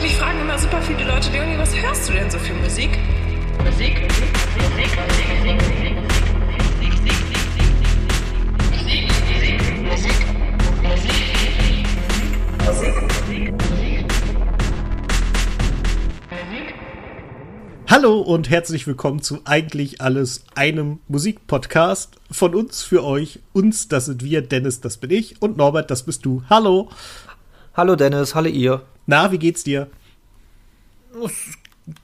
Mich fragen immer super viele Leute, Leonie, was hörst du denn so für Musik? Musik, Musik, Musik, Musik, Musik, Hallo und herzlich willkommen zu eigentlich alles einem Musikpodcast von uns für euch. Uns, das sind wir, Dennis, das bin ich und Norbert, das bist du. Hallo. Hallo Dennis, hallo ihr. Na, wie geht's dir? Es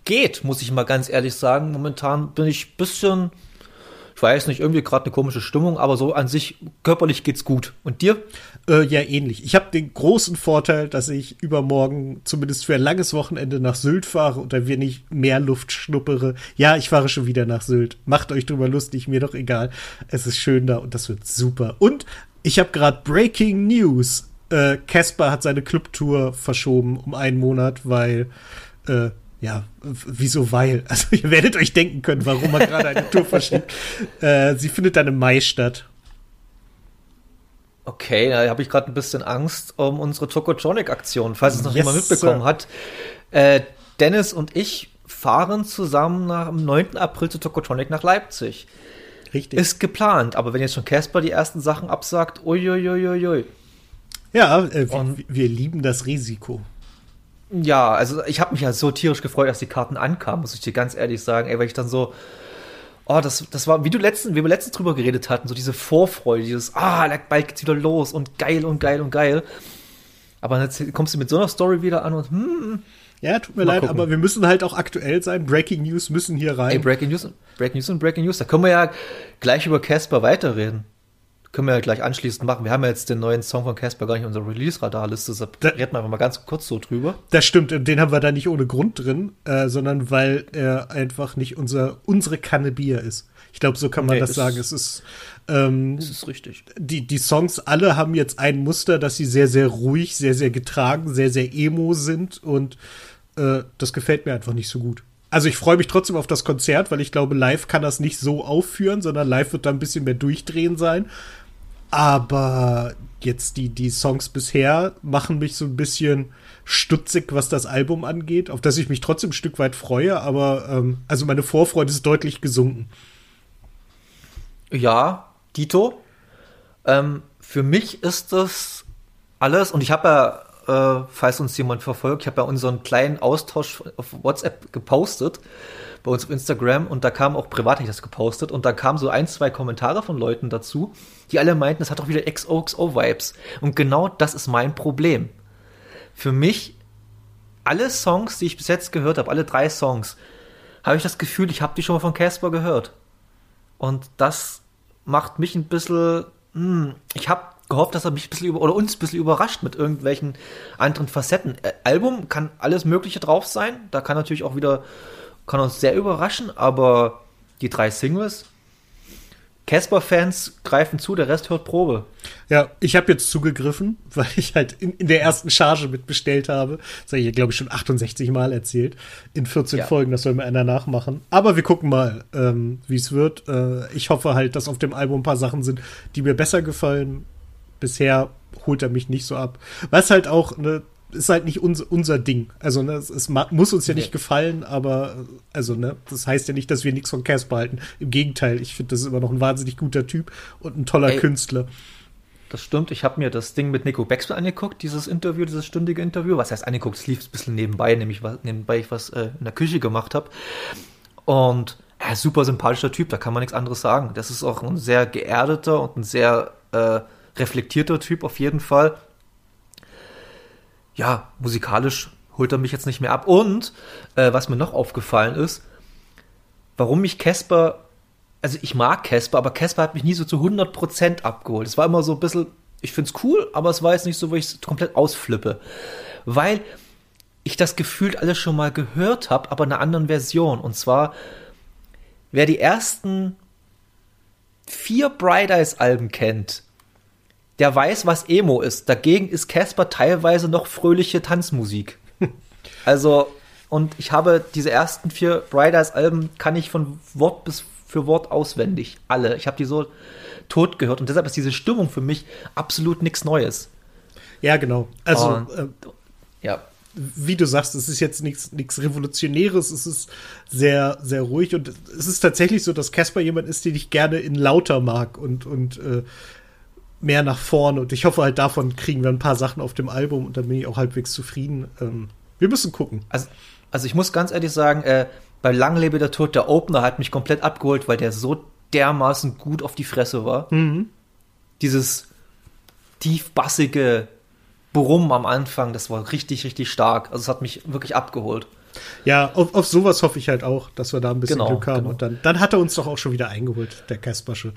geht, muss ich mal ganz ehrlich sagen. Momentan bin ich ein bisschen, ich weiß nicht, irgendwie gerade eine komische Stimmung, aber so an sich körperlich geht's gut. Und dir? Äh, ja, ähnlich. Ich habe den großen Vorteil, dass ich übermorgen zumindest für ein langes Wochenende nach Sylt fahre und ein wenig mehr Luft schnuppere. Ja, ich fahre schon wieder nach Sylt. Macht euch drüber lustig, mir doch egal. Es ist schön da und das wird super. Und ich habe gerade Breaking News. Äh, Casper hat seine Clubtour verschoben um einen Monat, weil äh, ja, wieso weil? Also ihr werdet euch denken können, warum man gerade eine Tour verschiebt. Äh, sie findet dann im Mai statt. Okay, da habe ich gerade ein bisschen Angst um unsere Tokotronic-Aktion, falls es noch yes, jemand mitbekommen sir. hat. Äh, Dennis und ich fahren zusammen nach, am 9. April zu Tokotronic nach Leipzig. Richtig. Ist geplant, aber wenn jetzt schon Casper die ersten Sachen absagt, uiuiuiui. Ja, äh, wir, wir lieben das Risiko. Ja, also ich habe mich ja so tierisch gefreut, dass die Karten ankamen, muss ich dir ganz ehrlich sagen, ey, weil ich dann so, oh, das, das war, wie du letzten, wie wir letztens drüber geredet hatten, so diese Vorfreude, dieses, ah, bald geht's wieder los und geil und geil und geil. Aber jetzt kommst du mit so einer Story wieder an und hm. Ja, tut mir leid, gucken. aber wir müssen halt auch aktuell sein. Breaking News müssen hier rein. Ey, Breaking News, Breaking News und Breaking News. Da können wir ja gleich über Casper weiterreden können wir ja gleich anschließend machen. Wir haben ja jetzt den neuen Song von Casper gar nicht in unserer Release-Radar-Liste, deshalb da, reden wir einfach mal ganz kurz so drüber. Das stimmt, den haben wir da nicht ohne Grund drin, äh, sondern weil er einfach nicht unser, unsere Kanne Bier ist. Ich glaube, so kann man nee, das sagen. Es ist, ähm, das ist richtig. Die, die Songs alle haben jetzt ein Muster, dass sie sehr, sehr ruhig, sehr, sehr getragen, sehr, sehr emo sind und äh, das gefällt mir einfach nicht so gut. Also ich freue mich trotzdem auf das Konzert, weil ich glaube, live kann das nicht so aufführen, sondern live wird da ein bisschen mehr durchdrehen sein. Aber jetzt die, die Songs bisher machen mich so ein bisschen stutzig, was das Album angeht, auf das ich mich trotzdem ein Stück weit freue, aber ähm, also meine Vorfreude ist deutlich gesunken. Ja, Dito. Ähm, für mich ist das alles, und ich habe ja, äh, falls uns jemand verfolgt, ich habe ja unseren kleinen Austausch auf WhatsApp gepostet bei uns auf Instagram und da kam auch privat ich das gepostet und da kamen so ein, zwei Kommentare von Leuten dazu, die alle meinten, es hat doch wieder XOXO-Vibes. Und genau das ist mein Problem. Für mich, alle Songs, die ich bis jetzt gehört habe, alle drei Songs, habe ich das Gefühl, ich habe die schon mal von Casper gehört. Und das macht mich ein bisschen, hm, ich habe gehofft, dass er mich ein bisschen über, oder uns ein bisschen überrascht mit irgendwelchen anderen Facetten. Äh, Album kann alles Mögliche drauf sein. Da kann natürlich auch wieder kann uns sehr überraschen, aber die drei Singles, Casper-Fans greifen zu, der Rest hört Probe. Ja, ich habe jetzt zugegriffen, weil ich halt in, in der ersten Charge mitbestellt habe. Das habe ich, glaube ich, schon 68 Mal erzählt. In 14 ja. Folgen, das soll mir einer nachmachen. Aber wir gucken mal, ähm, wie es wird. Äh, ich hoffe halt, dass auf dem Album ein paar Sachen sind, die mir besser gefallen. Bisher holt er mich nicht so ab. Was halt auch eine ist halt nicht uns, unser Ding. Also, ne, es, es muss uns ja nicht gefallen, aber also, ne, das heißt ja nicht, dass wir nichts von Casper halten. Im Gegenteil, ich finde, das ist immer noch ein wahnsinnig guter Typ und ein toller Ey, Künstler. Das stimmt. Ich habe mir das Ding mit Nico Baxter angeguckt, dieses Interview, dieses stündige Interview. Was heißt angeguckt? Es lief ein bisschen nebenbei, nämlich nebenbei ich was äh, in der Küche gemacht habe. Und ja, super sympathischer Typ, da kann man nichts anderes sagen. Das ist auch ein sehr geerdeter und ein sehr äh, reflektierter Typ auf jeden Fall ja, musikalisch holt er mich jetzt nicht mehr ab. Und äh, was mir noch aufgefallen ist, warum mich Casper, also ich mag Casper, aber Casper hat mich nie so zu 100% abgeholt. Es war immer so ein bisschen, ich find's cool, aber es war jetzt nicht so, wo ich komplett ausflippe. Weil ich das gefühlt alles schon mal gehört habe, aber in einer anderen Version. Und zwar, wer die ersten vier Bright Eyes Alben kennt, der weiß, was Emo ist. Dagegen ist Casper teilweise noch fröhliche Tanzmusik. also, und ich habe diese ersten vier Bright Eyes Alben, kann ich von Wort bis für Wort auswendig. Alle. Ich habe die so tot gehört und deshalb ist diese Stimmung für mich absolut nichts Neues. Ja, genau. Also, und, äh, ja. wie du sagst, es ist jetzt nichts nichts Revolutionäres, es ist sehr, sehr ruhig und es ist tatsächlich so, dass Casper jemand ist, den ich gerne in lauter mag und, und äh, mehr nach vorne. Und ich hoffe halt, davon kriegen wir ein paar Sachen auf dem Album und dann bin ich auch halbwegs zufrieden. Ähm, wir müssen gucken. Also, also ich muss ganz ehrlich sagen, äh, bei Lang lebe der Tod, der Opener hat mich komplett abgeholt, weil der so dermaßen gut auf die Fresse war. Mhm. Dieses tiefbassige Brumm am Anfang, das war richtig, richtig stark. Also es hat mich wirklich abgeholt. Ja, auf, auf sowas hoffe ich halt auch, dass wir da ein bisschen Genau, Glück haben. genau. Und dann, dann hat er uns doch auch schon wieder eingeholt, der Kaspersche.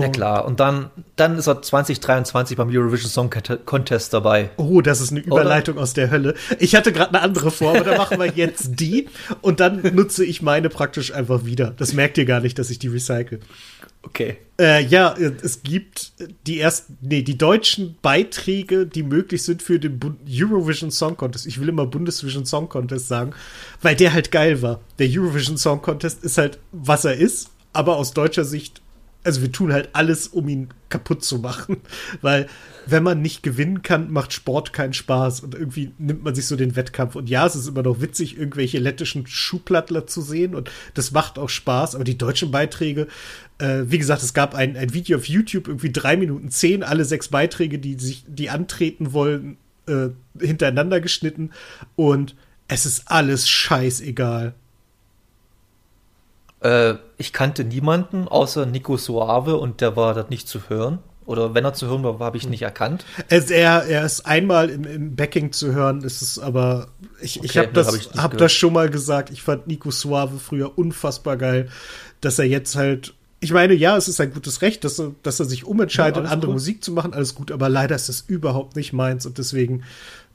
Na klar. Und dann, dann ist er 2023 beim Eurovision Song Contest dabei. Oh, das ist eine Überleitung aus der Hölle. Ich hatte gerade eine andere vor, aber dann machen wir jetzt die und dann nutze ich meine praktisch einfach wieder. Das merkt ihr gar nicht, dass ich die recycle. Okay. Äh, ja, es gibt die ersten, nee, die deutschen Beiträge, die möglich sind für den Bu Eurovision Song Contest. Ich will immer Bundesvision Song Contest sagen, weil der halt geil war. Der Eurovision Song Contest ist halt, was er ist, aber aus deutscher Sicht, also wir tun halt alles, um ihn kaputt zu machen. Weil, wenn man nicht gewinnen kann, macht Sport keinen Spaß und irgendwie nimmt man sich so den Wettkampf. Und ja, es ist immer noch witzig, irgendwelche lettischen Schuhplattler zu sehen und das macht auch Spaß, aber die deutschen Beiträge, äh, wie gesagt, es gab ein, ein Video auf YouTube, irgendwie drei Minuten zehn, alle sechs Beiträge, die sich, die antreten wollen, äh, hintereinander geschnitten und es ist alles scheißegal. Äh, ich kannte niemanden außer Nico Suave und der war dort nicht zu hören. Oder wenn er zu hören war, habe ich nicht erkannt. Also er, er ist einmal im, im Backing zu hören, ist es aber, ich, ich Okay, habe das, hab ich hab das schon mal gesagt, ich fand Nico Suave früher unfassbar geil, dass er jetzt halt, ich meine, ja, es ist ein gutes Recht, dass er, dass er sich umentscheidet, Ja, andere gut. Musik zu machen, alles gut, aber leider ist das überhaupt nicht meins und deswegen,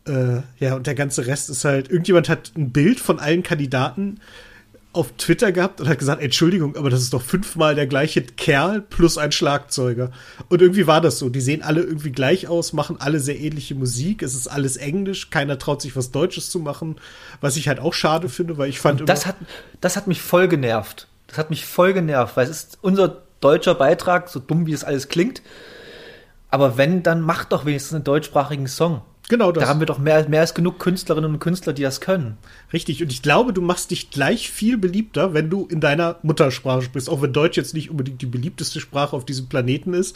äh, ja, und der ganze Rest ist halt, irgendjemand hat ein Bild von allen Kandidaten auf Twitter gehabt und hat gesagt, Entschuldigung, aber das ist doch fünfmal der gleiche Kerl plus ein Schlagzeuger. Und irgendwie war das so. Die sehen alle irgendwie gleich aus, machen alle sehr ähnliche Musik. Es ist alles Englisch. Keiner traut sich was Deutsches zu machen. Was ich halt auch schade finde, weil ich fand Und das hat, das hat mich voll genervt. Das hat mich voll genervt, weil es ist unser deutscher Beitrag, so dumm wie es alles klingt. Aber wenn, dann macht doch wenigstens einen deutschsprachigen Song. Genau das. Da haben wir doch mehr, mehr als genug Künstlerinnen und Künstler, die das können. Richtig. Und ich glaube, du machst dich gleich viel beliebter, wenn du in deiner Muttersprache sprichst. Auch wenn Deutsch jetzt nicht unbedingt die beliebteste Sprache auf diesem Planeten ist.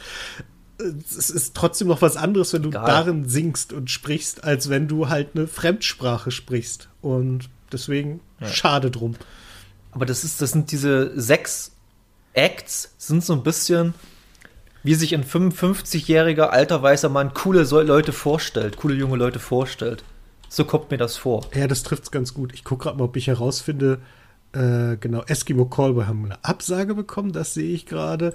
Es ist trotzdem noch was anderes, wenn du Egal. darin singst und sprichst, als wenn du halt eine Fremdsprache sprichst. Und deswegen schade drum. Aber das ist, das sind diese sechs Acts, sind so ein bisschen, wie sich ein 55-jähriger alter weißer Mann coole Leute vorstellt, coole junge Leute vorstellt. So kommt mir das vor. Ja, das trifft's ganz gut. Ich gucke gerade mal, ob ich herausfinde. Äh, genau, Eskimo Callboy haben eine Absage bekommen, das sehe ich gerade.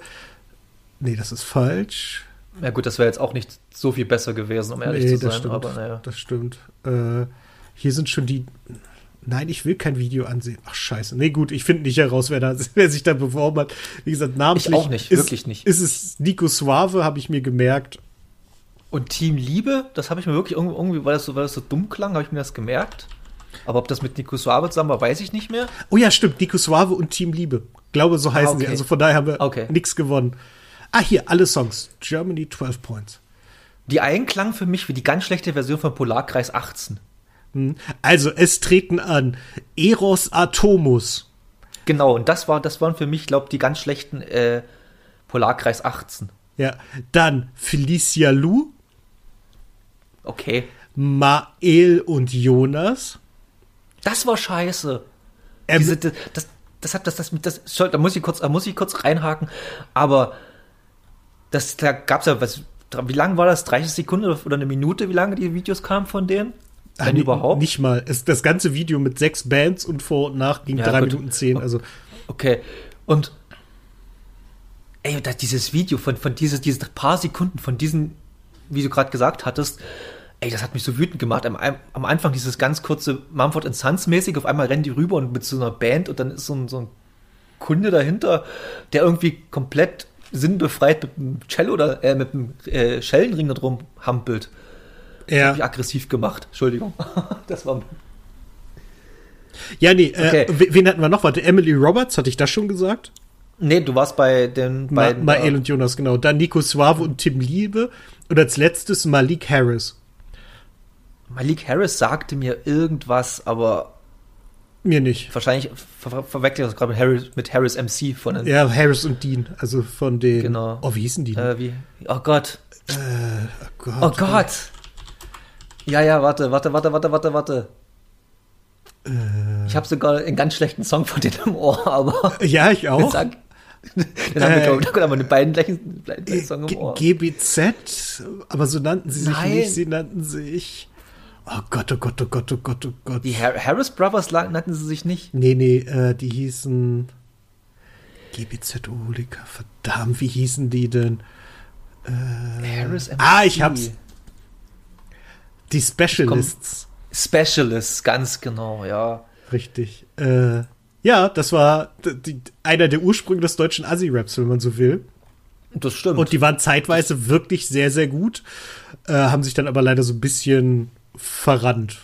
Nee, das ist falsch. Ja gut, das wäre jetzt auch nicht so viel besser gewesen, um ehrlich nee, zu das sein, stimmt. aber naja. Das stimmt. Äh, hier sind schon die. Nein, ich will kein Video ansehen. Ach, scheiße. Nee, gut, ich finde nicht heraus, wer, da, wer sich da beworben hat. Wie gesagt, namentlich. Ich auch nicht, ist, wirklich nicht. Ist es Nico Suave, habe ich mir gemerkt. Und Team Liebe, das habe ich mir wirklich irgendwie, weil, das so, weil das so dumm klang, habe ich mir das gemerkt. Aber ob das mit Nico Suave zusammen war, weiß ich nicht mehr. Oh ja, stimmt. Nico Suave und Team Liebe. Glaube, so heißen sie. okay. Also von daher haben wir Okay. nichts gewonnen. Ah, hier, alle Songs. Germany 12 Points. Die einen klang für mich wie die ganz schlechte Version von Polarkreis 18. Also, es treten an Eros Atomus. Genau, und das, war, das waren für mich, glaube die ganz schlechten äh, Polarkreis 18. Ja, dann Felicia Lu, Okay. Mael und Jonas. Das war scheiße. Ähm, Diese, das, das, das hat das, das, das, das da muss ich kurz, da muss ich kurz reinhaken, aber das, da gab's ja, was, wie lang war das? 30 Sekunden oder eine Minute, wie lange die Videos kamen von denen? Ah, Wenn nee, überhaupt? Nicht mal. Es, das ganze Video mit sechs Bands und vor und nach ging Ja, drei gut. Minuten zehn. Also, Okay. Und ey, da, dieses Video von, von diese, diese paar Sekunden von diesen, wie du gerade gesagt hattest, ey, das hat mich so wütend gemacht. Am, am Anfang dieses ganz kurze Mumford Sons mäßig, auf einmal rennen die rüber und mit so einer Band und dann ist so ein, so ein Kunde dahinter, der irgendwie komplett sinnbefreit mit einem Cello oder äh, mit einem äh, Schellenring da drum hampelt. Ja. Hab ich aggressiv gemacht. Entschuldigung. das war Ja, nee, Okay. äh, we- wen hatten wir noch? Warte, Emily Roberts, hatte ich das schon gesagt? Nee, du warst bei den Ma beiden. Mael äh, und Jonas, genau. Dann Nico Suave und Tim Liebe. Und als letztes Malik Harris. Malik Harris sagte mir irgendwas, aber Mir nicht. wahrscheinlich ver ver verwechsel ich das gerade mit Harris, mit Harris MC von den. Ja, Harris und Dean, also von den. Genau. Oh, wie hießen die? Äh, wie? Oh Gott. Äh, oh Gott. Oh Gott. Ja, ja, warte, warte, warte, warte, warte, warte. Äh, Ich habe sogar einen ganz schlechten Song von denen im Ohr, aber. ja, ich auch. Dann haben wir, Äh, glaube ich, haben wir beiden gleichen, gleichen G Song im Ohr. GBZ, aber so nannten sie sich Nein. nicht, sie nannten sich. Oh Gott, oh Gott, oh Gott, oh Gott, oh Gott. Die Har Harris Brothers nannten sie sich nicht. Nee, nee, äh, die hießen. GBZ Olika, verdammt, wie hießen die denn? Harris MC. Ah, ich hab's. Die Specialists. Specialists, ganz genau, ja. Richtig. Äh, ja, das war die, einer der Ursprünge des deutschen Assi-Raps, wenn man so will. Das stimmt. Und die waren zeitweise wirklich sehr, sehr gut, äh, haben sich dann aber leider so ein bisschen verrannt.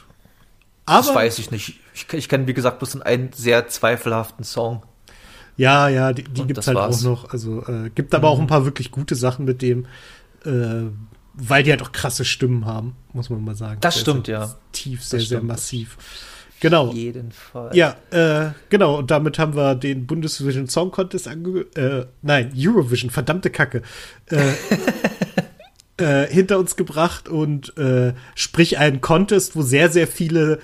das Aber weiß ich nicht. Ich, ich kenne, wie gesagt, bloß einen sehr zweifelhaften Song. ja, ja, die, die gibt's das halt war's. Mhm. auch noch. Also äh, gibt aber auch ein paar wirklich gute Sachen mit dem, äh, weil die halt auch krasse Stimmen haben, muss man mal sagen. Das Sehr, stimmt, sehr ja. Tief, sehr, sehr massiv. Genau. Auf jeden Fall. Ja, äh, genau, und damit haben wir den Bundesvision Song Contest ange äh, nein, Eurovision, verdammte Kacke, äh, äh, hinter uns gebracht und äh, sprich einen Contest, wo sehr, sehr viele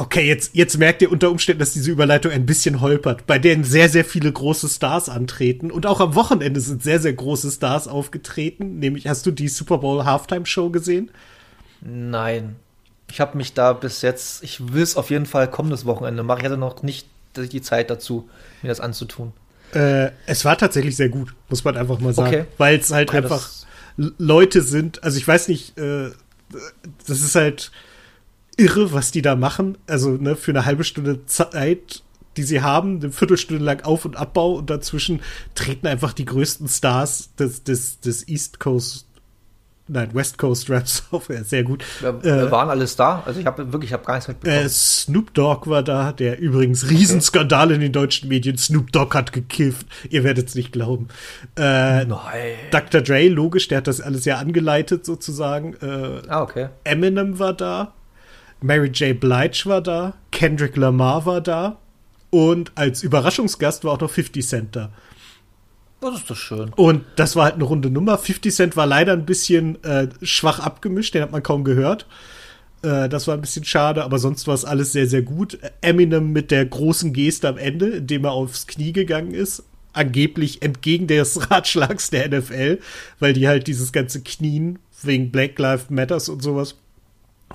Okay, jetzt, jetzt merkt ihr unter Umständen, dass diese Überleitung ein bisschen holpert, bei denen sehr, sehr viele große Stars antreten. Und auch am Wochenende sind sehr, sehr große Stars aufgetreten. Nämlich, hast du die Super Bowl Halftime Show gesehen? Nein. Ich habe mich da bis jetzt, ich will es auf jeden Fall kommendes Wochenende machen. Ich hatte noch nicht die Zeit dazu, mir das anzutun. Äh, es war tatsächlich sehr gut, muss man einfach mal sagen. Okay. Weil es halt Ja, einfach Leute sind, also ich weiß nicht, äh, das ist halt irre, was die da machen. Also ne, für eine halbe Stunde Zeit, die sie haben, eine Viertelstunde lang Auf- und Abbau und dazwischen treten einfach die größten Stars des, des, des East Coast, nein, West Coast Raps auf. Ja, sehr gut. Wir, Äh, wir waren alles da. Also ich habe wirklich, ich habe gar nichts mitbekommen. Äh, Snoop Dogg war da, der übrigens Riesenskandal in den deutschen Medien. Snoop Dogg hat gekifft. Ihr werdet es nicht glauben. Äh, Nein. Dr. Dre, logisch, der hat das alles ja angeleitet sozusagen. Äh, Ah, okay. Eminem war da. Mary J. Blige war da. Kendrick Lamar war da. Und als Überraschungsgast war auch noch 50 Cent da. Das ist doch schön. Und das war halt eine runde Nummer. 50 Cent war leider ein bisschen äh, schwach abgemischt, den hat man kaum gehört. Äh, das war ein bisschen schade, aber sonst war es alles sehr, sehr gut. Eminem mit der großen Geste am Ende, indem er aufs Knie gegangen ist. Angeblich entgegen des Ratschlags der NFL, weil die halt dieses ganze Knien wegen Black Lives Matters und sowas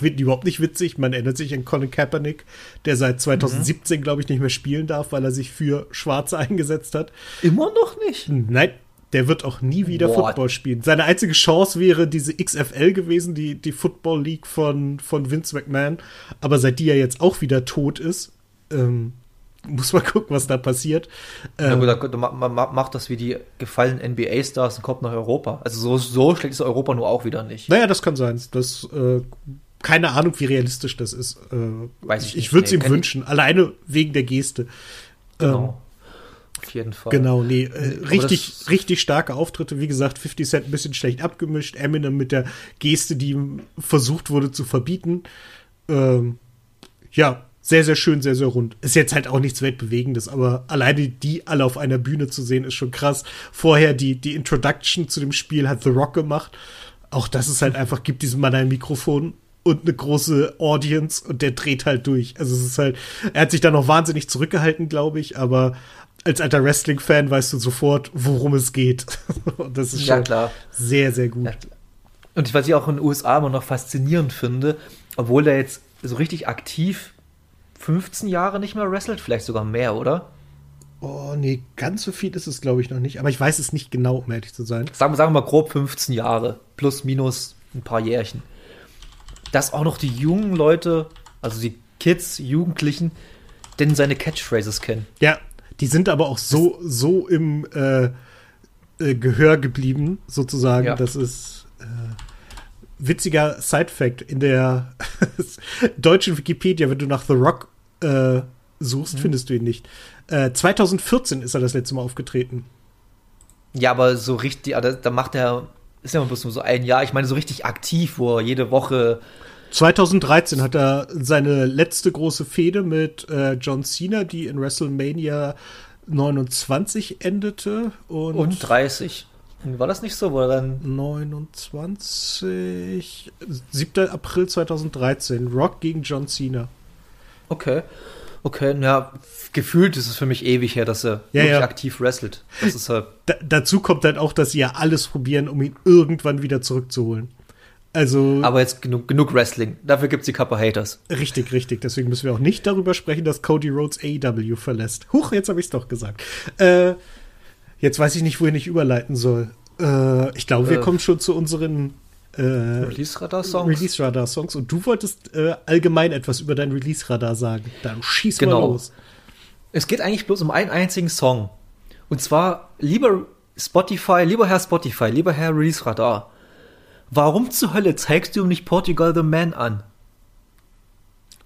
überhaupt nicht witzig. Man erinnert sich an Colin Kaepernick, der seit 2017, glaube ich, nicht mehr spielen darf, weil er sich für Schwarze eingesetzt hat. Immer noch nicht? Nein, der wird auch nie wieder What? Football spielen. Seine einzige Chance wäre diese XFL gewesen, die, die Football League von, von Vince McMahon. Aber seit die ja jetzt auch wieder tot ist, ähm, muss man gucken, was da passiert. Ja, Ähm, gut, könnte man, man ma- macht das wie die gefallenen NBA-Stars und kommt nach Europa. Also so, so schlecht ist Europa nur auch wieder nicht. naja, das kann sein. Das, äh, keine Ahnung, wie realistisch das ist. Äh, Weiß ich ich würde es Nee, ihm wünschen, alleine wegen der Geste. Genau. Auf jeden Fall. Genau, nee, äh, richtig, richtig starke Auftritte. Wie gesagt, 50 Cent ein bisschen schlecht abgemischt. Eminem mit der Geste, die ihm versucht wurde zu verbieten. Ähm, ja, sehr, sehr schön, sehr, sehr rund. Ist jetzt halt auch nichts Weltbewegendes, aber alleine die alle auf einer Bühne zu sehen, ist schon krass. Vorher die, die Introduction zu dem Spiel hat The Rock gemacht. Auch das ist halt einfach, gibt diesem Mann ein Mikrofon und eine große Audience und der dreht halt durch. Also es ist halt, er hat sich da noch wahnsinnig zurückgehalten, glaube ich, aber als alter Wrestling-Fan weißt du sofort, worum es geht. und das ist Ja, schon klar. sehr, sehr gut. Ja. Und was ich auch in den USA immer noch faszinierend finde, obwohl er jetzt so richtig aktiv 15 Jahre nicht mehr wrestelt, vielleicht sogar mehr, oder? Oh, nee, ganz so viel ist es, glaube ich, noch nicht. Aber ich weiß es nicht genau, um ehrlich zu sein. Sagen, sagen wir mal grob 15 Jahre, plus minus ein paar Jährchen. Dass auch noch die jungen Leute, also die Kids, Jugendlichen, denn seine Catchphrases kennen. Ja, die sind aber auch so, so im äh, äh, Gehör geblieben, sozusagen. Ja. Das ist äh, witziger Side-Fact. In der deutschen Wikipedia, wenn du nach The Rock äh, suchst, findest du ihn nicht. Äh, 2014 ist er das letzte Mal aufgetreten. Ja, aber so richtig, da, da macht er, ist ja bloß nur so ein Jahr, ich meine so richtig aktiv, wo er jede Woche 2013 hat er seine letzte große Fehde mit äh, John Cena, die in WrestleMania 29 endete. Und, Und 30. War das nicht so? Wo er dann 29. 7. April 2013. Rock gegen John Cena. Okay. Okay, ja, gefühlt ist es für mich ewig her, dass er Ja, wirklich ja. aktiv wrestelt. Das ist halt. Da, dazu kommt halt auch, dass sie ja alles probieren, um ihn irgendwann wieder zurückzuholen. Also Aber jetzt genug, genug Wrestling. Dafür gibt's die Kappa Haters. richtig, richtig. Deswegen müssen wir auch nicht darüber sprechen, dass Cody Rhodes AEW verlässt. Huch, jetzt habe ich es doch gesagt. Äh, jetzt weiß ich nicht, wohin ich überleiten soll. Äh, ich glaube, wir Äh. kommen schon zu unseren äh, Release-Radar-Songs? Release-Radar-Songs. Und du wolltest äh, allgemein etwas über dein Release-Radar sagen. Dann schieß mal Genau. los. Es geht eigentlich bloß um einen einzigen Song. Und zwar, lieber Spotify, lieber Herr Spotify, lieber Herr Release Radar. Warum zur Hölle zeigst du ihm nicht Portugal the Man an?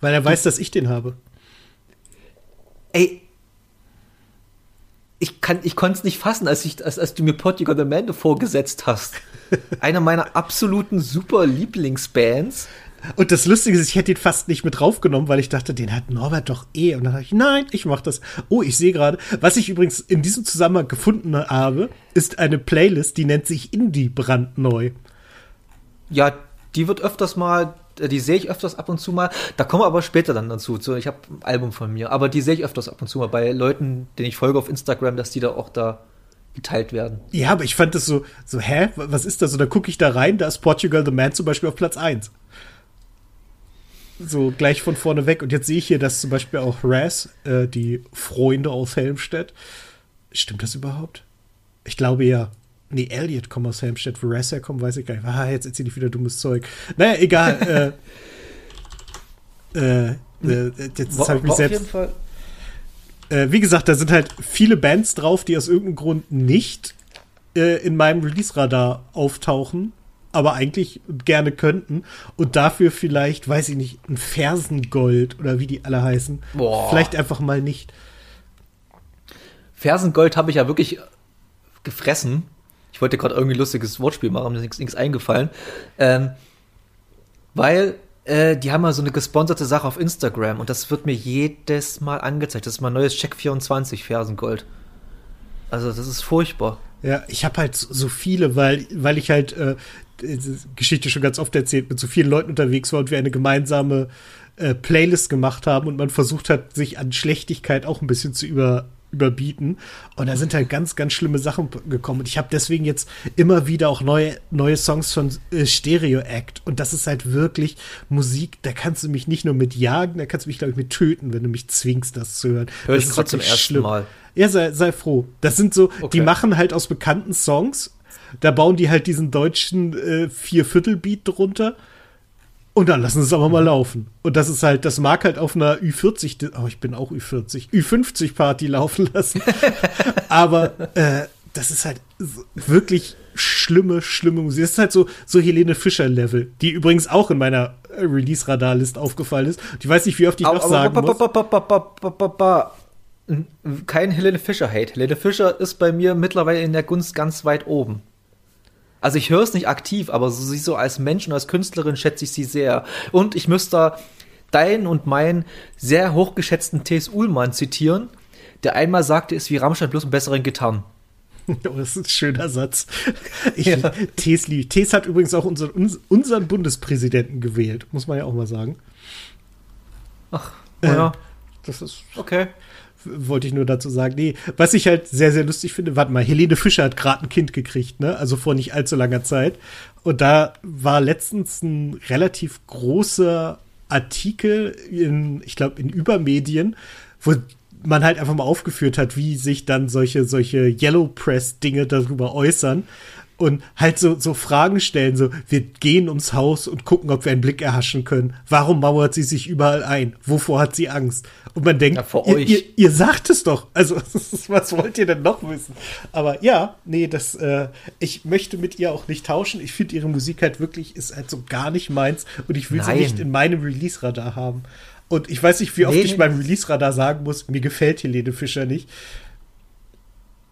Weil er weiß, dass ich den habe. Ey, ich kann, ich konnte es nicht fassen, als ich, als, als du mir Portugal the Man vorgesetzt hast. Einer meiner absoluten super Lieblingsbands. Und das Lustige ist, ich hätte ihn fast nicht mit draufgenommen, weil ich dachte, den hat Norbert doch eh. Und dann dachte ich, nein, ich mach das. Oh, ich sehe gerade, was ich übrigens in diesem Zusammenhang gefunden habe, ist eine Playlist, die nennt sich Indie brandneu. Ja, die wird öfters mal, die sehe ich öfters ab und zu mal. Da kommen wir aber später dann dazu. So, ich habe ein Album von mir, aber die sehe ich öfters ab und zu mal bei Leuten, denen ich folge auf Instagram, dass die da auch da geteilt werden. Ja, aber ich fand das so, so, hä, was ist das? Und dann gucke ich da rein, da ist Portugal the Man zum Beispiel auf Platz 1. So gleich von vorne weg. Und jetzt sehe ich hier, dass zum Beispiel auch Raz, äh, die Freunde aus Helmstedt. Stimmt das überhaupt? Ich glaube ja. Nee, Elliot kommt aus Helmstedt. Wo Raz herkommt, weiß ich gar nicht. Ah, jetzt erzähle ich wieder dummes Zeug. Naja, egal. äh, äh, äh, jetzt habe ich mich selbst jeden Fall äh, wie gesagt, da sind halt viele Bands drauf, die aus irgendeinem Grund nicht äh, in meinem Release-Radar auftauchen, aber eigentlich gerne könnten. Und dafür vielleicht, weiß ich nicht, ein Fersengold oder wie die alle heißen. Boah. Vielleicht einfach mal nicht. Fersengold habe ich ja wirklich gefressen. Ich wollte gerade irgendwie lustiges Wortspiel machen, mir ist nichts, eingefallen. Ähm, weil äh, die haben ja so eine gesponserte Sache auf Instagram und das wird mir jedes Mal angezeigt. Das ist mein neues Check 24 Fersengold. Also das ist furchtbar. Ja, ich habe halt so viele, weil, weil ich halt äh, Geschichte schon ganz oft erzählt, mit so vielen Leuten unterwegs war und wir eine gemeinsame äh, Playlist gemacht haben und man versucht hat, sich an Schlechtigkeit auch ein bisschen zu über, überbieten. Und da sind halt ganz, ganz schlimme Sachen gekommen. Und ich habe deswegen jetzt immer wieder auch neue, neue Songs von äh, Stereo Act. Und das ist halt wirklich Musik, da kannst du mich nicht nur mit jagen, da kannst du mich, glaube ich, mit töten, wenn du mich zwingst, das zu hören. Hör ich das ist grad zum ersten Mal. Ja, sei, sei froh. Das sind so, die Okay. machen halt aus bekannten Songs, da bauen die halt diesen deutschen äh, Vierviertel-Beat drunter und dann lassen sie es aber mal laufen. Und das ist halt, das mag halt auf einer Ü40, oh, ich bin auch Ü40, Ü50-Party laufen lassen. aber äh, das ist halt wirklich schlimme, schlimme Musik. Das ist halt so, so Helene Fischer-Level, die übrigens auch in meiner äh, Release-Radar-List aufgefallen ist. Und ich weiß nicht, wie oft ich noch sagen muss. Kein Helene Fischer-Hate. Helene Fischer ist bei mir mittlerweile in der Gunst ganz weit oben. Also ich höre es nicht aktiv, aber so, sie so als Mensch und als Künstlerin schätze ich sie sehr. Und ich müsste da deinen und meinen sehr hochgeschätzten T.S. Uhlmann zitieren, der einmal sagte, ist wie Rammstein bloß mit besseren Gitarren. Oh, das ist ein schöner Satz. Ich, Tees, lieb- Tees hat übrigens auch unseren, uns- unseren Bundespräsidenten gewählt, muss man ja auch mal sagen. Ach, Äh, ja, Das ist, okay. Wollte ich nur dazu sagen. Nee, was ich halt sehr, sehr lustig finde, warte mal, Helene Fischer hat gerade ein Kind gekriegt, ne? Also vor nicht allzu langer Zeit. Und da war letztens ein relativ großer Artikel in, ich glaube, in Übermedien, wo man halt einfach mal aufgeführt hat, wie sich dann solche, solche Yellow Press-Dinge darüber äußern. Und halt so, so Fragen stellen, so, wir gehen ums Haus und gucken, ob wir einen Blick erhaschen können. Warum mauert sie sich überall ein? Wovor hat sie Angst? Und man denkt, Ja, vor ihr. Ihr, ihr sagt es doch. Also, was wollt ihr denn noch wissen? Aber ja, nee, das, äh, ich möchte mit ihr auch nicht tauschen. Ich finde ihre Musik halt wirklich, ist halt so gar nicht meins. Und ich will Nein. sie nicht in meinem Release-Radar haben. Und ich weiß nicht, wie oft Nee, ich beim Release-Radar sagen muss, mir gefällt Helene Fischer nicht.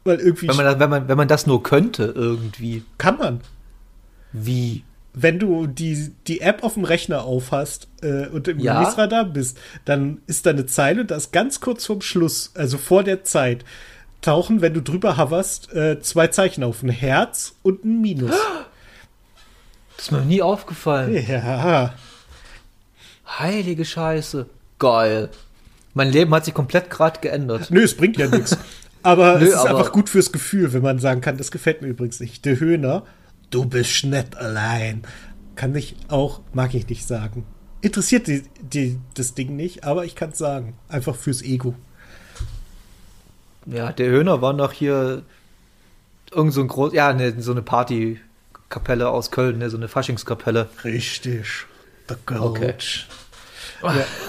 Weil irgendwie Wenn man, das- wenn, man, wenn man das nur könnte, irgendwie. kann man. Wie? wenn du die, die App auf dem Rechner aufhast äh, und im Ja. Release-Radar bist, dann ist da eine Zeile und da ist ganz kurz vorm Schluss, also vor der Zeit, tauchen, wenn du drüber hoverst, äh, zwei Zeichen auf. Ein Herz und ein Minus. Das ist mir nie aufgefallen. Ja. Heilige Scheiße. Geil. Mein Leben hat sich komplett gerade geändert. Nö, es bringt ja nichts. Aber Nö, es ist aber- einfach gut fürs Gefühl, wenn man sagen kann, das gefällt mir übrigens nicht. Der Höhner, du bist nicht allein. Kann ich auch, mag ich nicht sagen. Interessiert die, die, das Ding nicht, aber ich kann es sagen. Einfach fürs Ego. Ja, der Höhner war noch hier irgend so ein groß, ja, ne, so eine Partykapelle aus Köln, ne, so eine Faschingskapelle. Richtig. The Okay. Coach.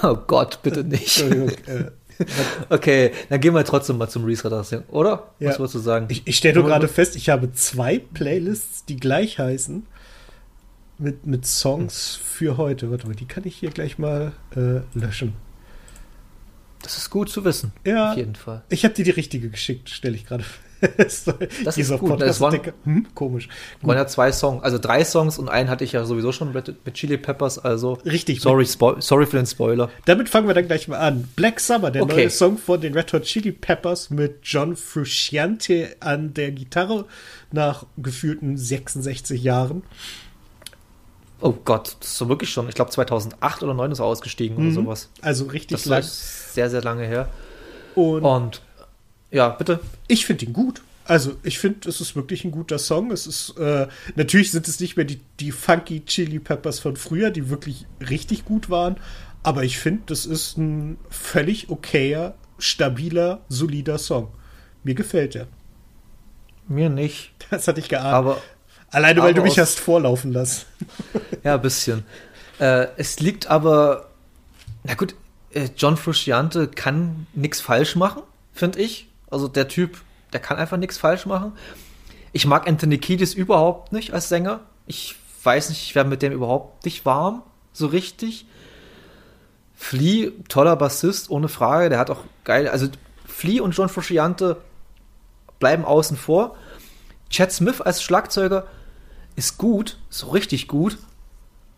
Oh Gott, bitte nicht. Entschuldigung, äh, Okay, dann gehen wir trotzdem mal zum Restart, oder? Ja. Was würdest du sagen? Ich, ich stelle nur gerade fest, ich habe zwei Playlists, die gleich heißen. Mit, mit Songs für heute. Warte mal, die kann ich hier gleich mal äh, löschen. das ist gut zu wissen. Ja. Auf jeden Fall. Ich habe dir die richtige geschickt, stelle ich gerade fest. Das ist gut. Das waren- hm, komisch. Waren ja zwei Songs, also drei Songs und einen hatte ich ja sowieso schon mit, mit Chili Peppers, also. Richtig. Sorry, sorry für den Spoiler. Damit fangen wir dann gleich mal an. Black Summer, der Okay. neue Song von den Red Hot Chili Peppers mit John Frusciante an der Gitarre nach gefühlten 66 Jahren. Oh Gott, das ist so wirklich schon, ich glaube 2008 oder 2009 ist er ausgestiegen oder sowas. Also richtig Das lang. ist sehr, sehr lange her. Und Und ja, bitte. ich finde ihn gut. Also ich finde, es ist wirklich ein guter Song. Es ist äh, natürlich sind es nicht mehr die, die funky Chili Peppers von früher, die wirklich richtig gut waren. Aber ich finde, das ist ein völlig okayer, stabiler, solider Song. Mir gefällt er. Mir nicht. Das hatte ich geahnt. Aber Alleine, weil aber du mich hast vorlaufen lassen. Ja, ein bisschen. Äh, es liegt aber, na gut, äh, John Frusciante kann nichts falsch machen, finde ich. Also der Typ, der kann einfach nichts falsch machen. Ich mag Anthony Kiedis überhaupt nicht als Sänger. Ich weiß nicht, ich werde mit dem überhaupt nicht warm, so richtig. Flea, toller Bassist, ohne Frage. Der hat auch geil, also Flea und John Frusciante bleiben außen vor. Chad Smith als Schlagzeuger ist gut, so richtig gut.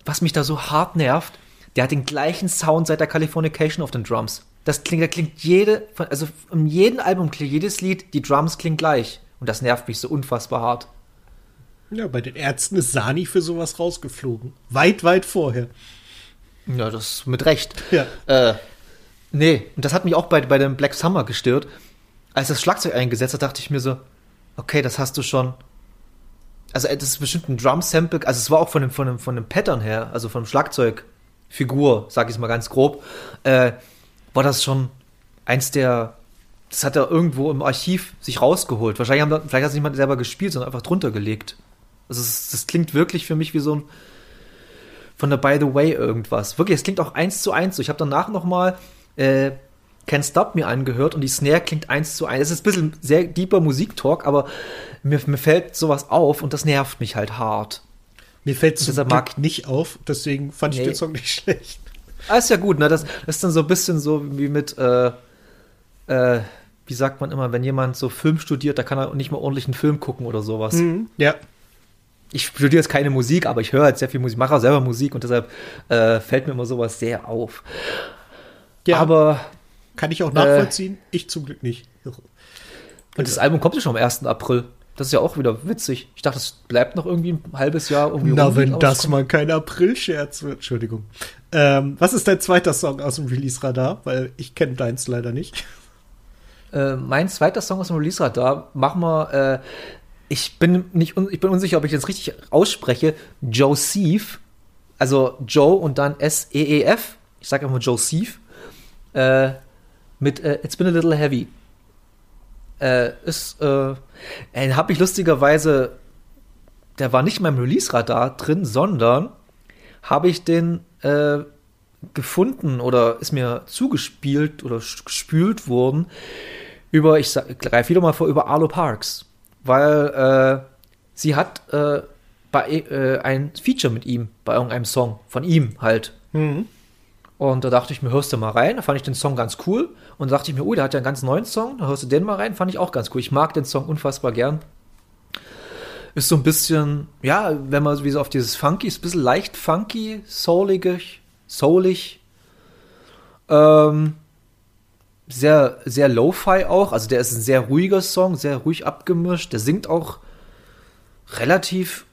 Was mich da so hart nervt, der hat den gleichen Sound seit der Californication auf den Drums. Das klingt, da klingt jede, also in jedem Album klingt jedes Lied, die Drums klingen gleich. Und das nervt mich so unfassbar hart. Ja, bei den Ärzten ist Sani für sowas rausgeflogen. Weit, weit vorher. Ja, das mit Recht. Ja. Äh, nee, und das hat mich auch bei, bei dem Black Summer gestört. Als das Schlagzeug eingesetzt hat, dachte ich mir so, okay, das hast du schon. Also, äh, das ist bestimmt ein Drum-Sample. Also, es war auch von dem, von dem, von dem Pattern her, also vom Schlagzeugfigur, sag ich es mal ganz grob, äh, war das schon eins der. Das hat er irgendwo im Archiv sich rausgeholt. Wahrscheinlich haben da, vielleicht hat es niemand selber gespielt, sondern einfach drunter gelegt. Also, es, das klingt wirklich für mich wie so ein von der By the Way irgendwas. Wirklich, es klingt auch eins zu eins. Ich habe danach noch mal äh, Can't Stop mir angehört und die Snare klingt eins zu eins. Es ist ein bisschen sehr deeper Musiktalk, aber mir, mir fällt sowas auf und das nervt mich halt hart. Mir fällt zum Deshalb mag- nicht auf, deswegen fand ich Nee. den Song nicht schlecht. Ah, ist ja gut, ne? Das, das ist dann so ein bisschen so wie mit, äh, äh, wie sagt man immer, wenn jemand so Film studiert, da kann er nicht mal ordentlich einen Film gucken oder sowas. Ja. Ich studiere jetzt keine Musik, aber ich höre halt sehr viel Musik, mache auch selber Musik und deshalb äh, fällt mir immer sowas sehr auf. ja Aber kann ich auch nachvollziehen. ich zum Glück nicht. Und das Album kommt ja schon am 1. April. Das ist ja auch wieder witzig. Ich dachte, das bleibt noch irgendwie ein halbes Jahr irgendwie Na, wenn das rauskommt. mal kein April-Scherz wird. Entschuldigung. Ähm, was ist dein zweiter Song aus dem Release-Radar? Weil ich kenne deins leider nicht. Äh, mein zweiter Song aus dem Release-Radar, machen wir, äh, ich bin nicht, ich bin unsicher, ob ich jetzt richtig ausspreche, Joseph, also Joe und dann S-E-E-F, ich sage einfach Joseph, äh, mit äh, It's Been a Little Heavy. Äh, ist, äh, habe ich lustigerweise, der war nicht in meinem Release-Radar drin, sondern habe ich den äh, gefunden oder ist mir zugespielt oder gespült worden über, ich, greife wieder mal vor, über Arlo Parks. Weil äh, sie hat äh, bei, äh, ein Feature mit ihm, bei irgendeinem Song, von ihm halt. Und da dachte ich mir, hörst du mal rein. Da fand ich den Song ganz cool. Und da dachte ich mir, oh, der hat ja einen ganz neuen Song. Da hörst du den mal rein. Fand ich auch ganz cool. Ich mag den Song unfassbar gern. ist so ein bisschen, ja, wenn man wie so auf dieses Funky, ist ein bisschen leicht funky, soulig, soulig. Ähm, sehr, sehr lo-fi auch. Also der ist ein sehr ruhiger Song, sehr ruhig abgemischt. Der singt auch relativ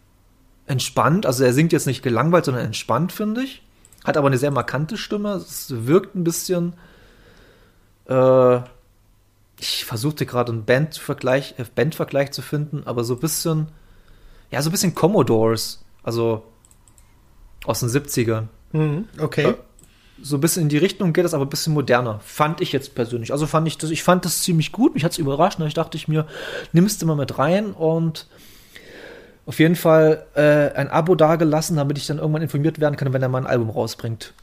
entspannt. Also er singt jetzt nicht gelangweilt, sondern entspannt, finde ich. Hat aber eine sehr markante Stimme. Es wirkt ein bisschen. Äh, ich versuchte gerade einen Bandvergleich, äh, Bandvergleich zu finden, aber so ein bisschen. Ja, so ein bisschen Commodores. Also aus den 70ern. Mhm, okay. Äh, so ein bisschen in die Richtung geht das, aber ein bisschen moderner. Fand ich jetzt persönlich. Also fand ich das, ich fand das ziemlich gut. Mich hat es überrascht. Und ich dachte ich mir, nimmst du mal mit rein und auf jeden Fall äh, ein Abo dagelassen, damit ich dann irgendwann informiert werden kann, wenn er mal ein Album rausbringt.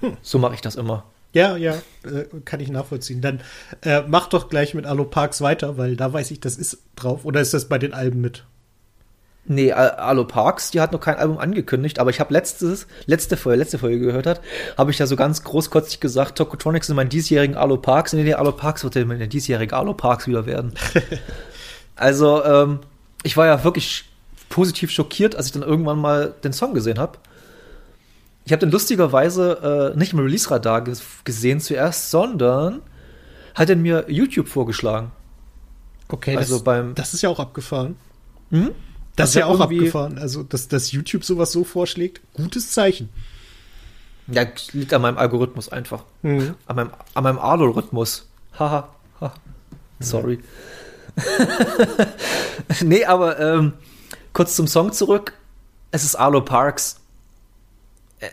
Hm. So mache ich das immer. Ja, ja, äh, kann ich nachvollziehen. Dann äh, mach doch gleich mit Alo Parks weiter, weil da weiß ich, das ist drauf. Oder ist das bei den Alben mit? Nee, Alo Parks, die hat noch kein Album angekündigt, aber ich habe letztes, letzte Folge, letzte Folge gehört hat, habe ich ja so ganz großkotzig gesagt, Tokotronics sind mein diesjährigen Alo Parks. Nee, nee, Alo Parks wird ja mein diesjähriger Alo Parks wieder werden. also, ähm, ich war ja wirklich positiv schockiert, als ich dann irgendwann mal den Song gesehen habe. Ich habe den lustigerweise äh, nicht im Release-Radar gesehen zuerst, sondern hat er mir YouTube vorgeschlagen. Okay, also das, beim das ist ja auch abgefahren. Mhm. Das also ist ja auch abgefahren. Also, dass, dass YouTube sowas so vorschlägt, gutes Zeichen. Ja, liegt an meinem Algorithmus einfach. Mhm. An meinem, an meinem Algorithmus. Haha. Ha. Sorry. Mhm. nee, aber ähm, kurz zum Song zurück. Es ist Arlo Parks. Äh,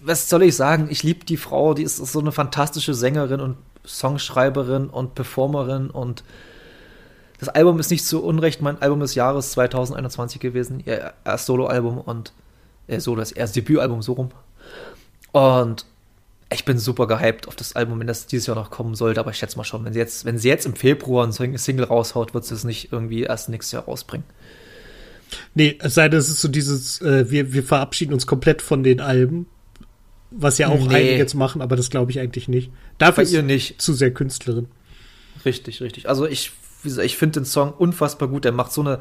was soll ich sagen? Ich liebe die Frau. Die ist so eine fantastische Sängerin und Songschreiberin und Performerin und das Album ist nicht zu Unrecht mein Album des Jahres 2021 gewesen. Ihr erstes Soloalbum und äh, Solo, das erste Debütalbum, so rum. Und ich bin super gehypt auf das Album, wenn das dieses Jahr noch kommen sollte, aber ich schätze mal schon, wenn sie jetzt, wenn sie jetzt im Februar ein Single raushaut, wird sie es nicht irgendwie erst nächstes Jahr rausbringen. Nee, es sei denn, es ist so dieses, äh, wir, wir verabschieden uns komplett von den Alben, was ja auch nee. einige jetzt machen, aber das glaube ich eigentlich nicht. Dafür Bei ihr nicht. zu sehr Künstlerin. Richtig, richtig. Also ich, ich finde den Song unfassbar gut. Der macht so eine.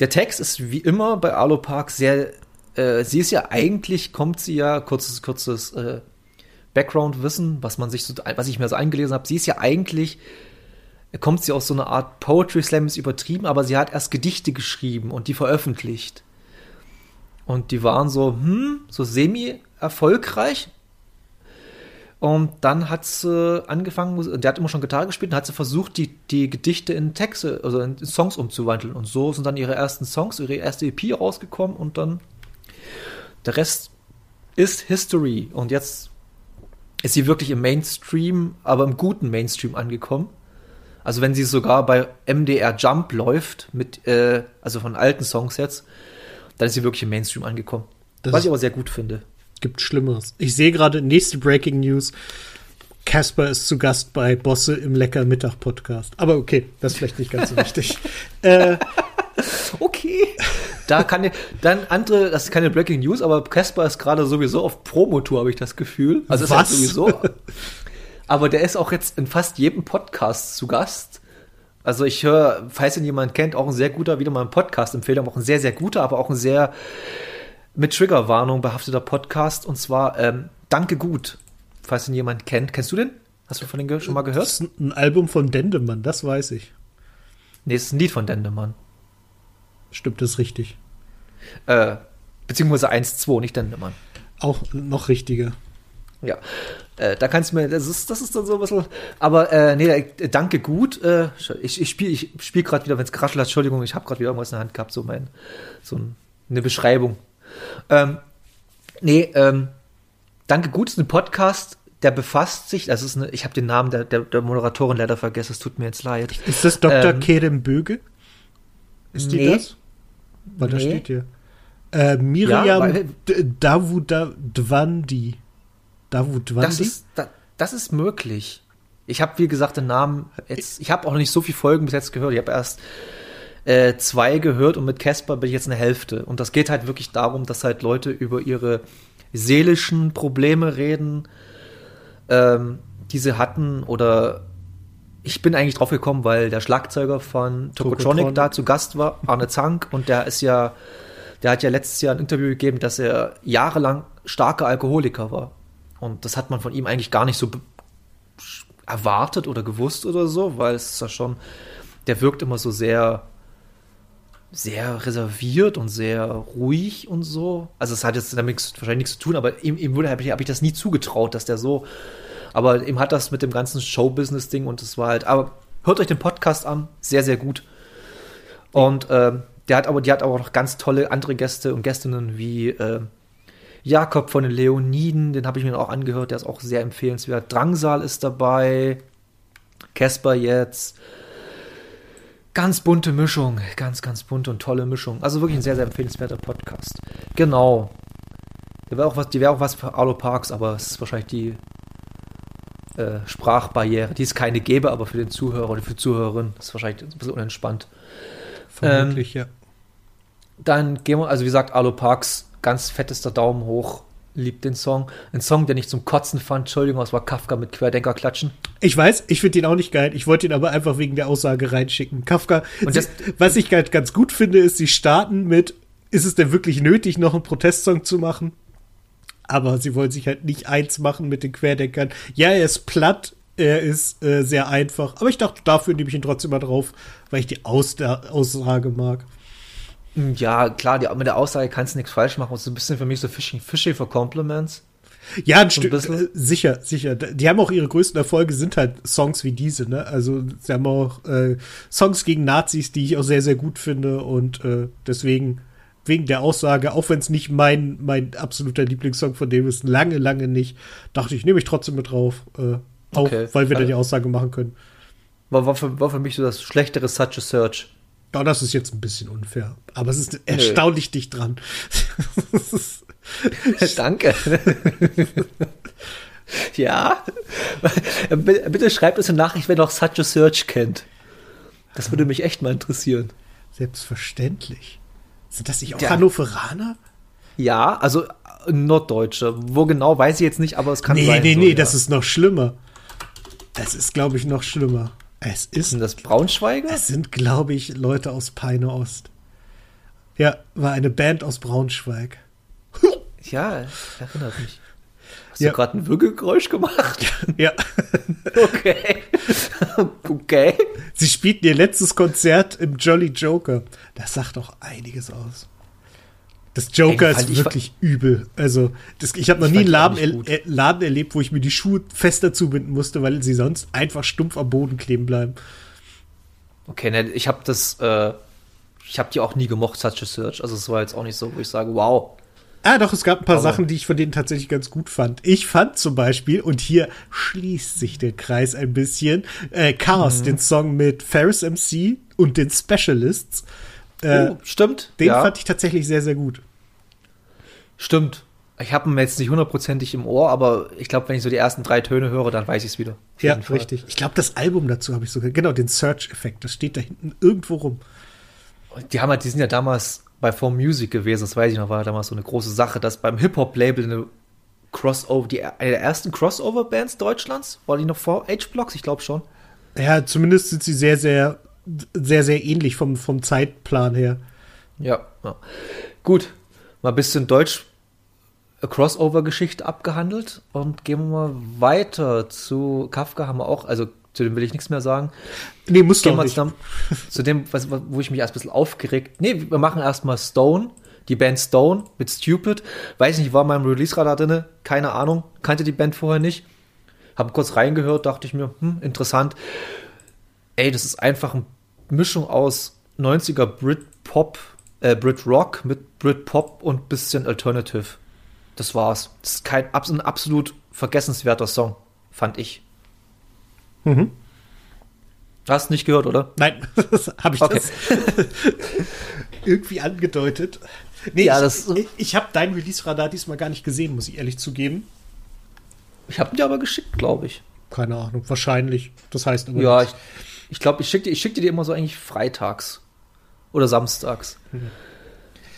Der Text ist wie immer bei Arlo Park sehr. Äh, sie ist ja eigentlich, kommt sie ja, kurzes, kurzes äh, Background-Wissen, was man sich so, was ich mir so eingelesen habe. Sie ist ja eigentlich, kommt sie aus so einer Art Poetry Slam, ist übertrieben, aber sie hat erst Gedichte geschrieben und die veröffentlicht. Und die waren so, hm, so semi-erfolgreich. Und dann hat sie angefangen, der hat immer schon Gitarre gespielt und hat sie versucht, die, die Gedichte in Texte, also in Songs umzuwandeln. Und so sind dann ihre ersten Songs, ihre erste EP rausgekommen und dann der Rest ist History. Und jetzt ist sie wirklich im Mainstream, aber im guten Mainstream angekommen. Also wenn sie sogar bei MDR Jump läuft, mit, äh, also von alten Songs jetzt, dann ist sie wirklich im Mainstream angekommen. Das was ich aber sehr gut finde. Gibt Schlimmeres. Ich sehe gerade nächste Breaking News. Casper ist zu Gast bei Bosse im Lecker Mittag Podcast. Aber okay, das ist vielleicht nicht ganz so wichtig. äh, okay. Da kann ich, dann andere, das ist keine Breaking News, aber Casper ist gerade sowieso auf Promotour, habe ich das Gefühl. Also Was? Ist sowieso. aber der ist auch jetzt in fast jedem Podcast zu Gast. Also ich höre, falls ihn jemand kennt, auch ein sehr guter, wieder mal ein Podcast-Empfehlung, auch ein sehr, sehr guter, aber auch ein sehr mit Triggerwarnung behafteter Podcast. Und zwar ähm, Danke gut, falls ihn jemand kennt. Kennst du den? Hast du von dem schon mal gehört? Das ist ein Album von Dendemann, das weiß ich. Nee, es ist ein Lied von Dendemann. Stimmt das richtig? Äh, beziehungsweise 1-2, nicht Dendemann. Auch noch richtiger. Ja, äh, da kannst du mir, das ist, das ist dann so ein bisschen, aber äh, nee, äh, danke gut. Äh, ich ich spiele ich spiel gerade wieder, wenn es geraschelt hat, Entschuldigung, ich habe gerade wieder irgendwas in der Hand gehabt, so mein, so ein, eine Beschreibung. Ähm, nee, ähm, danke gut ist ein Podcast, der befasst sich, das ist eine, ich habe den Namen der, der, der, Moderatorin leider vergessen, es tut mir jetzt leid. Ist das Dr. Ähm, Kerem Böge? Ist die nee, das? Weil nee. da steht hier. Äh, Miriam ja, Davudwandi. Davudwandi? Das ist, da, das ist möglich. Ich habe, wie gesagt, den Namen jetzt, ich habe auch noch nicht so viele Folgen bis jetzt gehört. Ich habe erst äh, zwei gehört und mit Casper bin ich jetzt eine Hälfte. Und das geht halt wirklich darum, dass halt Leute über ihre seelischen Probleme reden, ähm, die sie hatten oder ich bin eigentlich drauf gekommen, weil der Schlagzeuger von Tokotronic da zu Gast war, Arne Zank, und der ist ja, der hat ja letztes Jahr ein Interview gegeben, dass er jahrelang starker Alkoholiker war. Und das hat man von ihm eigentlich gar nicht so erwartet oder gewusst oder so, weil es ist ja schon, der wirkt immer so sehr, sehr reserviert und sehr ruhig und so. Also es hat jetzt damit wahrscheinlich nichts zu tun, aber ihm, ihm wurde habe ich, hab ich das nie zugetraut, dass der so. Aber ihm hat das mit dem ganzen Show-Business-Ding und es war halt. Aber hört euch den Podcast an, sehr sehr gut. Und ähm, der hat aber, die hat aber auch noch ganz tolle andere Gäste und Gästinnen wie ähm, Jakob von den Leoniden, den habe ich mir auch angehört, der ist auch sehr empfehlenswert. Drangsal ist dabei, Casper jetzt. Ganz bunte Mischung, ganz, ganz bunte und tolle Mischung. Also wirklich ein sehr, sehr empfehlenswerter Podcast. Genau. Die wäre auch, was- die wäre auch was für Arlo Parks, aber es ist wahrscheinlich die äh, Sprachbarriere, die es keine gäbe, aber für den Zuhörer oder für Zuhörerin ist wahrscheinlich ein bisschen unentspannt. Vermutlich, ja. Dann gehen wir, also wie gesagt, Arlo Parks, ganz fettester Daumen hoch, liebt den Song. Ein Song, den ich zum Kotzen fand, Entschuldigung, das war Kafka mit Querdenker klatschen. Ich weiß, ich finde ihn auch nicht geil. Ich wollte ihn aber einfach wegen der Aussage reinschicken. Kafka, Und sie, das- was ich halt ganz gut finde, ist, sie starten mit, ist es denn wirklich nötig, noch einen Protestsong zu machen? Aber sie wollen sich halt nicht eins machen mit den Querdenkern. Ja, er ist platt, er ist äh, sehr einfach, aber ich dachte, dafür nehme ich ihn trotzdem mal drauf, weil ich die Aus Aussage mag. Ja, klar, die, mit der Aussage kannst du nichts falsch machen. Das ist ein bisschen für mich so Fishing, Fishing for Compliments. Ja, ein Stück, bisschen. äh, sicher, sicher. Die haben auch ihre größten Erfolge, sind halt Songs wie diese, ne? Also, sie haben auch äh, Songs gegen Nazis, die ich auch sehr, sehr gut finde und äh, deswegen, wegen der Aussage, auch wenn es nicht mein, mein absoluter Lieblingssong von dem ist, lange, lange nicht, dachte ich, nehme ich trotzdem mit drauf. Äh, auch, Okay. weil wir da Also- die Aussage machen können. War, war, für, war für mich so das schlechtere Such a Search. Ja, das ist jetzt ein bisschen unfair. Aber es ist erstaunlich dicht dran. Danke. ja. Bitte schreibt uns eine Nachricht, wenn ihr noch Such a Search kennt. Das würde mich echt mal interessieren. Selbstverständlich. Sind das nicht auch Ja. Hannoveraner? Ja, also äh, Norddeutsche. Wo genau, weiß ich jetzt nicht, aber es kann Nee, sein. nee, so, nee, ja. das ist noch schlimmer. Das ist, glaube ich, noch schlimmer. Es ist, Sind das Braunschweiger? es sind, glaube ich, Leute aus Peine Ost. Ja, war eine Band aus Braunschweig. Ja, erinnert mich. Hast Ja. du gerade ein Würgegeräusch gemacht? Ja. Okay. okay. Sie spielten ihr letztes Konzert im Jolly Joker. Das sagt doch einiges aus. Das Joker Ey, ist ich- wirklich übel. Also, das, ich habe noch Ich nie einen Laden, er, äh, Laden erlebt, wo ich mir die Schuhe fester zubinden musste, weil sie sonst einfach stumpf am Boden kleben bleiben. Okay, ne, ich habe das, äh, ich habe die auch nie gemocht, Such a Search. Also es war jetzt auch nicht so, wo ich sage, wow. Ah, doch, es gab ein paar Aber- Sachen, die ich von denen tatsächlich ganz gut fand. Ich fand zum Beispiel, und hier schließt sich der Kreis ein bisschen, äh, Chaos, Mhm. den Song mit Ferris MC und den Specialists. Äh, oh, stimmt. den ja, fand ich tatsächlich sehr, sehr gut. stimmt. Ich habe ihn jetzt nicht hundertprozentig im Ohr, aber ich glaube, wenn ich so die ersten drei Töne höre, dann weiß ich es wieder. Auf Ja, richtig. Ich glaube, das Album dazu habe ich sogar, genau, den Search-Effekt, das steht da hinten irgendwo rum. Die haben halt, die sind ja damals bei Form Music gewesen, das weiß ich noch, war damals so eine große Sache, dass beim Hip-Hop-Label eine Crossover, die, eine der ersten Crossover-Bands Deutschlands, war die noch vor H-Blocks? Ich glaube schon. Ja, zumindest sind sie sehr, sehr, sehr, sehr ähnlich vom, vom Zeitplan her. Ja, ja. Gut, mal ein bisschen Deutsch äh, Crossover-Geschichte abgehandelt und gehen wir mal weiter zu Kafka haben wir auch, also zu dem will ich nichts mehr sagen. Nee, muss Gehen doch nicht. zusammen zu dem, was, wo ich mich erst ein bisschen aufgeregt. Nee, wir machen erstmal Stone, die Band Stone mit Stupid. Weiß nicht, war mein Release-Radar drinne, keine Ahnung, kannte die Band vorher nicht. Hab kurz reingehört, dachte ich mir, hm, interessant. Ey, das ist einfach eine Mischung aus 90er Brit-Pop, äh, Brit-Rock mit Brit-Pop und bisschen Alternative. Das war's. Das ist kein ein absolut vergessenswerter Song, fand ich. Mhm. Hast nicht gehört, oder? Nein, habe ich Okay. das irgendwie angedeutet. Nee, Ja, ich, das- ich, ich habe dein Release-Radar diesmal gar nicht gesehen, muss ich ehrlich zugeben. Ich habe dir aber geschickt, glaube ich. Keine Ahnung, wahrscheinlich. Das heißt aber Ja, ich, nichts. ich glaube, ich schickte ich schickte dir immer so eigentlich freitags oder samstags.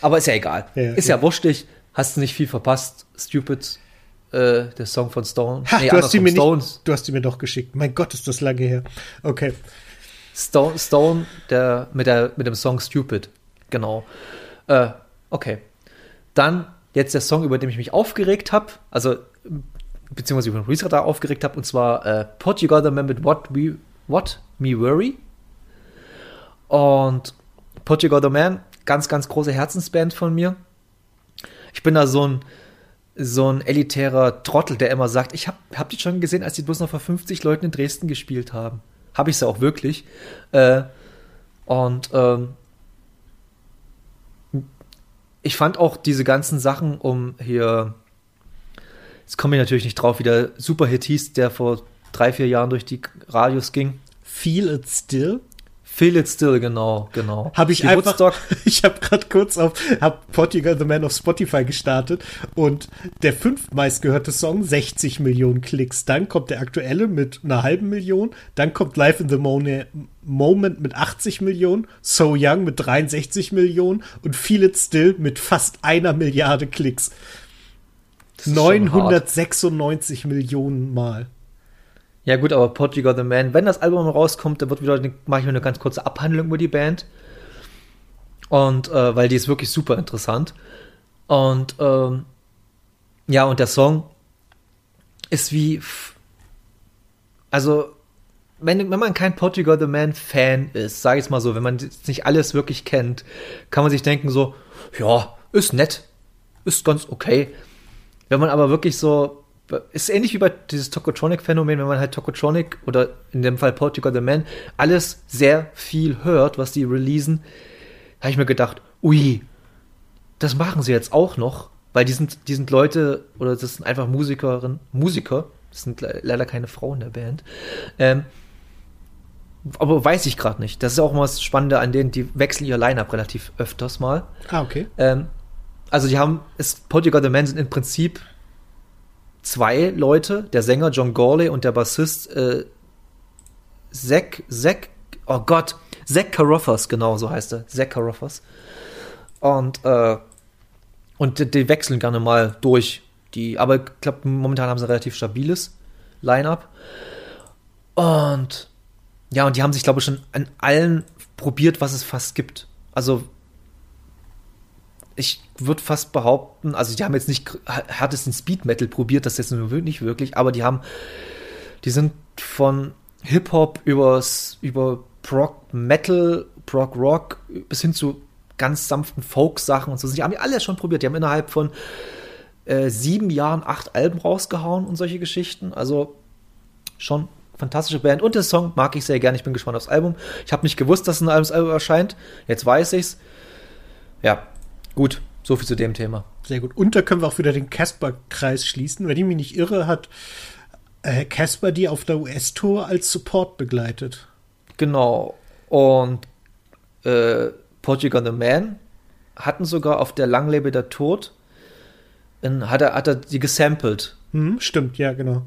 Aber ist ja egal. Ja, ist ja. ja, wurstig. Hast du nicht viel verpasst. Stupid. Äh, der Song von Stone. Ha, nee, du, hast die mir Stones. nicht, du hast die mir doch geschickt. Mein Gott, ist das lange her. Okay. Stone, Stone der, mit, der, mit dem Song Stupid. Genau. Äh, okay. Dann jetzt der Song, über den ich mich aufgeregt habe. Also, beziehungsweise über den Reset da aufgeregt habe. Und zwar äh, Got a Man mit What, We, What Me Worry. Und Got a Man, ganz, ganz große Herzensband von mir. Ich bin da so ein, so ein elitärer Trottel, der immer sagt, ich hab, hab die schon gesehen, als die bloß noch vor 50 Leuten in Dresden gespielt haben. Habe ich sie auch wirklich. Äh, und ähm, ich fand auch diese ganzen Sachen um hier, jetzt komme ich natürlich nicht drauf, wie der Superhit hieß, der vor drei, vier Jahren durch die Radios ging. Feel It Still. Feel It Still, genau, genau. Habe ich Die einfach. Woodstock, Ich habe gerade kurz auf hab Portugal the Man auf Spotify gestartet und der fünftmeistgehörte Song 60 Millionen Klicks. Dann kommt der aktuelle mit einer halben Million. Dann kommt Life in the Moment mit 80 Millionen. So Young mit 63 Millionen und Feel It Still mit fast einer Milliarde Klicks. das ist schon hart. 996 Millionen Mal. Ja gut, aber Portugal the Man, wenn das Album rauskommt, dann wird wieder, mache ich mir eine ganz kurze Abhandlung über die Band. Und äh, weil die ist wirklich super interessant. Und ähm, ja, und der Song ist wie, also wenn, wenn man kein Portugal the Man Fan ist, sage ich es mal so, wenn man nicht alles wirklich kennt, kann man sich denken so, ja, ist nett, ist ganz okay. Wenn man aber wirklich so, ist ähnlich wie bei dieses Tokotronic-Phänomen, wenn man halt Tokotronic oder in dem Fall Portugal the Man alles sehr viel hört, was die releasen, habe ich mir gedacht, ui, das machen sie jetzt auch noch, weil die sind, die sind Leute, oder das sind einfach Musikerinnen, Musiker, das sind le leider keine Frauen der Band, ähm, aber weiß ich gerade nicht. Das ist auch mal das Spannende an denen, die wechseln ihr Line-Up relativ öfters mal. Ah, okay. Ähm, also die haben, es, Portugal the Man sind im Prinzip zwei Leute, der Sänger John Gorley und der Bassist äh, Zack, Zack, oh Gott, Zack Carruthers, genau so heißt er, Zack Carruthers. Und, äh, und die, die wechseln gerne mal durch. Die, aber ich glaube, momentan haben sie ein relativ stabiles Line-Up. Und ja, und die haben sich, glaube ich, schon an allen probiert, was es fast gibt. Also ich würde fast behaupten, also die haben jetzt nicht härtesten Speed Metal probiert, das jetzt nicht wirklich, aber die haben, die sind von Hip Hop übers über Prog Metal, Prog Rock bis hin zu ganz sanften Folk Sachen und so. Die haben die alle schon probiert. Die haben innerhalb von äh, sieben Jahren acht Alben rausgehauen und solche Geschichten. Also schon fantastische Band und der Song mag ich sehr gerne. Ich bin gespannt aufs Album. Ich habe nicht gewusst, dass ein Album erscheint. Jetzt weiß ich's. Ja, Gut, so viel zu dem Thema. Sehr gut. Und da können wir auch wieder den Casper-Kreis schließen. Wenn ich mich nicht irre, hat äh, Casper die auf der US-Tour als Support begleitet. Genau. Und äh, Portugal the Man hatten sogar auf der Langlebe der Tod, in, hat, er, hat er die gesampelt. Hm, stimmt, ja, genau.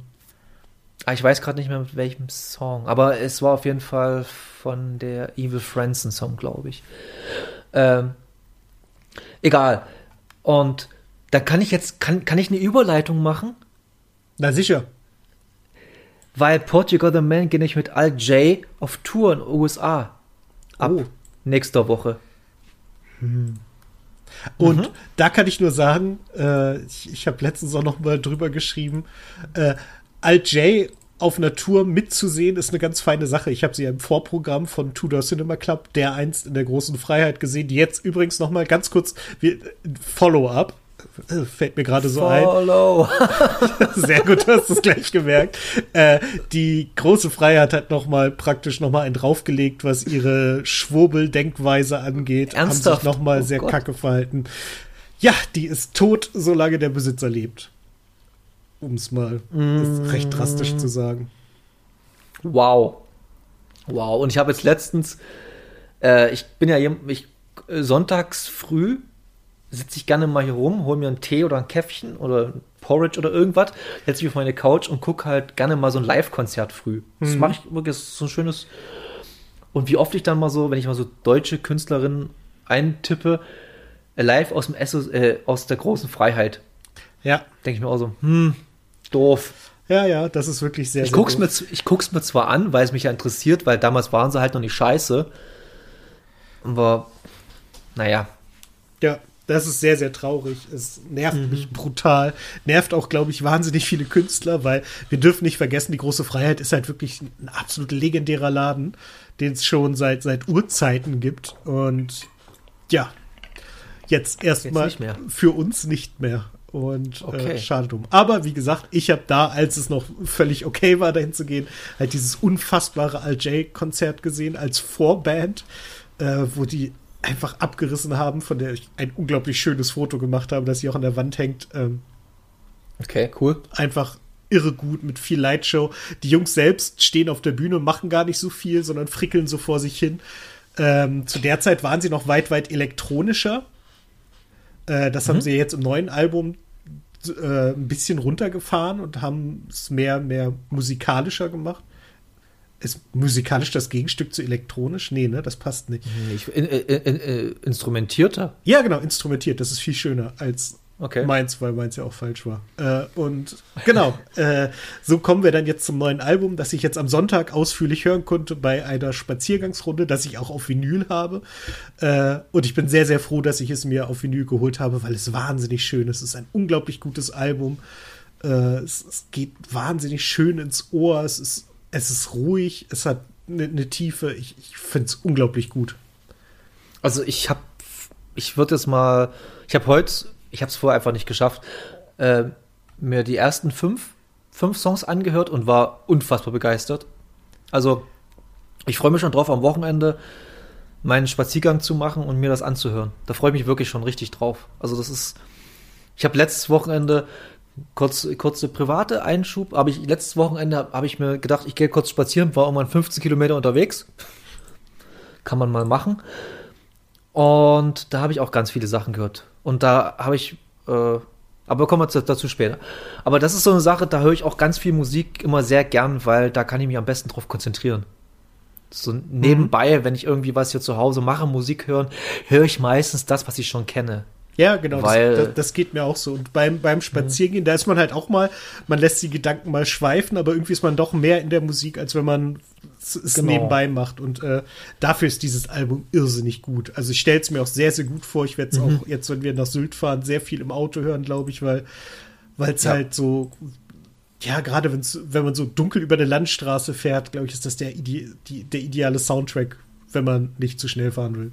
Ah, ich weiß gerade nicht mehr mit welchem Song, aber es war auf jeden Fall von der Evil Friends Song, glaube ich. Ähm, egal. Und da kann ich jetzt, kann, kann ich eine Überleitung machen? Na sicher. Weil Portugal the Man gehe ich mit Al J auf Tour in den USA. Ab Oh. nächster Woche. Und Mhm. da kann ich nur sagen, äh, ich, ich habe letztens auch noch mal drüber geschrieben, äh, Alt J auf einer Tour mitzusehen, ist eine ganz feine Sache. Ich habe sie ja im Vorprogramm von Tudor Cinema Club, der einst in der großen Freiheit gesehen, die jetzt übrigens noch mal ganz kurz Follow-up, fällt mir gerade so ein. Follow. Sehr gut, du hast es gleich gemerkt. Äh, die große Freiheit hat noch mal praktisch noch mal einen draufgelegt, was ihre Schwurbel-Denkweise angeht. Ernsthaft? Haben sich noch mal Oh sehr Gott. kacke verhalten. Ja, die ist tot, solange der Besitzer lebt. Um es mal Mm. recht drastisch zu sagen. Wow. Wow. Und ich habe jetzt letztens, äh, ich bin ja ich, äh, sonntags früh sitze ich gerne mal hier rum, hole mir einen Tee oder ein Käffchen oder ein Porridge oder irgendwas, setze mich auf meine Couch und gucke halt gerne mal so ein Live-Konzert früh. Das mache ich wirklich, so ein schönes. Und wie oft ich dann mal so, wenn ich mal so deutsche Künstlerinnen eintippe, äh, live aus dem Esso, äh, aus der großen Freiheit, Ja, denke ich mir auch so, hm, doof. Ja, ja, das ist wirklich sehr, Ich sehr guck's, doof. mir, ich guck's mir zwar an, weil es mich ja interessiert, weil damals waren sie halt noch nicht scheiße. Aber, naja. Ja, das ist sehr, sehr traurig. Es nervt Mhm. mich brutal. Nervt auch, glaube ich, wahnsinnig viele Künstler, weil wir dürfen nicht vergessen, die große Freiheit ist halt wirklich ein absolut legendärer Laden, den es schon seit, seit Urzeiten gibt. Und ja, jetzt erstmal für uns nicht mehr. Und äh, Okay. schade drum. Aber wie gesagt, ich habe da, als es noch völlig okay war, dahin zu gehen, halt dieses unfassbare Al J-Konzert gesehen als Vorband, äh, wo die einfach abgerissen haben, von der ich ein unglaublich schönes Foto gemacht habe, das hier auch an der Wand hängt. Ähm, Okay, cool. einfach irre gut mit viel Lightshow. Die Jungs selbst stehen auf der Bühne und machen gar nicht so viel, sondern frickeln so vor sich hin. Ähm, zu der Zeit waren sie noch weit, weit elektronischer. Äh, das haben sie jetzt im neuen Album äh, ein bisschen runtergefahren und haben es mehr, mehr musikalischer gemacht. Ist musikalisch das Gegenstück zu elektronisch? Nee, ne, das passt nicht. Ich, in, in, in, in, instrumentierter? Ja, genau, instrumentiert. Das ist viel schöner als Okay. meins, weil meins ja auch falsch war. Äh, und genau, äh, so kommen wir dann jetzt zum neuen Album, das ich jetzt am Sonntag ausführlich hören konnte bei einer Spaziergangsrunde, das ich auch auf Vinyl habe. Äh, und ich bin sehr, sehr froh, dass ich es mir auf Vinyl geholt habe, weil es wahnsinnig schön ist. Es ist ein unglaublich gutes Album. Äh, es, es geht wahnsinnig schön ins Ohr. Es ist, es ist ruhig. Es hat eine, eine Tiefe. Ich, ich finde es unglaublich gut. Also ich habe, ich würde jetzt mal, ich habe heute, ich habe es vorher einfach nicht geschafft, äh, mir die ersten fünf, fünf Songs angehört und war unfassbar begeistert. Also ich freue mich schon drauf, am Wochenende meinen Spaziergang zu machen und mir das anzuhören. Da freue ich mich wirklich schon richtig drauf. Also das ist, ich habe letztes Wochenende kurz kurze private Einschub, aber ich letztes Wochenende habe ich mir gedacht, ich gehe kurz spazieren, war irgendwann 15 Kilometer unterwegs. Kann man mal machen. Und da habe ich auch ganz viele Sachen gehört. Und da habe ich, äh, aber kommen wir zu- dazu später. Aber das ist so eine Sache, da höre ich auch ganz viel Musik immer sehr gern, weil da kann ich mich am besten drauf konzentrieren. So nebenbei, wenn ich irgendwie was hier zu Hause mache, Musik hören, höre ich meistens das, was ich schon kenne. Ja, genau, Weil- das, das, das geht mir auch so. Und beim, beim Spazierengehen, da ist man halt auch mal, man lässt die Gedanken mal schweifen, aber irgendwie ist man doch mehr in der Musik, als wenn man es Genau. nebenbei macht. Und äh, dafür ist dieses Album irrsinnig gut. Also ich stelle es mir auch sehr, sehr gut vor. Ich werde es Mhm. auch jetzt, wenn wir nach Sylt fahren, sehr viel im Auto hören, glaube ich, weil es Ja. halt so, ja, gerade wenn man so dunkel über eine Landstraße fährt, glaube ich, ist das der, ide die, der ideale Soundtrack, wenn man nicht zu schnell fahren will.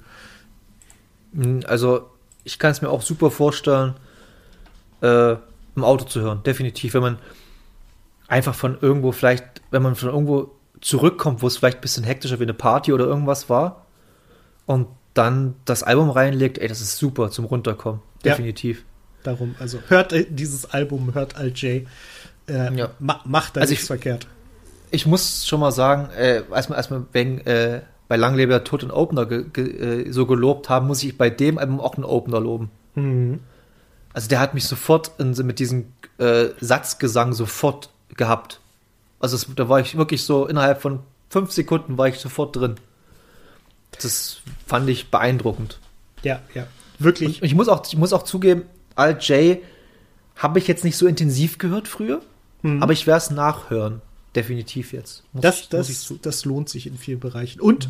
Mm, Also, ich kann es mir auch super vorstellen, äh, im Auto zu hören. Definitiv, wenn man einfach von irgendwo vielleicht, wenn man von irgendwo zurückkommt, wo es vielleicht ein bisschen hektischer wie eine Party oder irgendwas war und dann das Album reinlegt, ey, das ist super zum Runterkommen. Ja. Definitiv. Darum, also hört äh, dieses Album, hört Al J. Äh, Ja. ma macht da Also nichts ich- verkehrt. Ich muss schon mal sagen, äh, als als wir wegen, äh, bei Langlebe der Tod und Opener ge, ge, äh, so gelobt haben, muss ich bei dem Album auch einen Opener loben. Mhm. Also der hat mich sofort in, mit diesem äh, Satzgesang sofort gehabt. Also es, da war ich wirklich so, innerhalb von fünf Sekunden war ich sofort drin. Das fand ich beeindruckend. Ja, ja. Wirklich. Und ich muss auch, ich muss auch zugeben, Al J habe ich jetzt nicht so intensiv gehört früher, aber ich werde es nachhören. Definitiv jetzt. Muss das, ich- muss ich das, das lohnt sich in vielen Bereichen. Und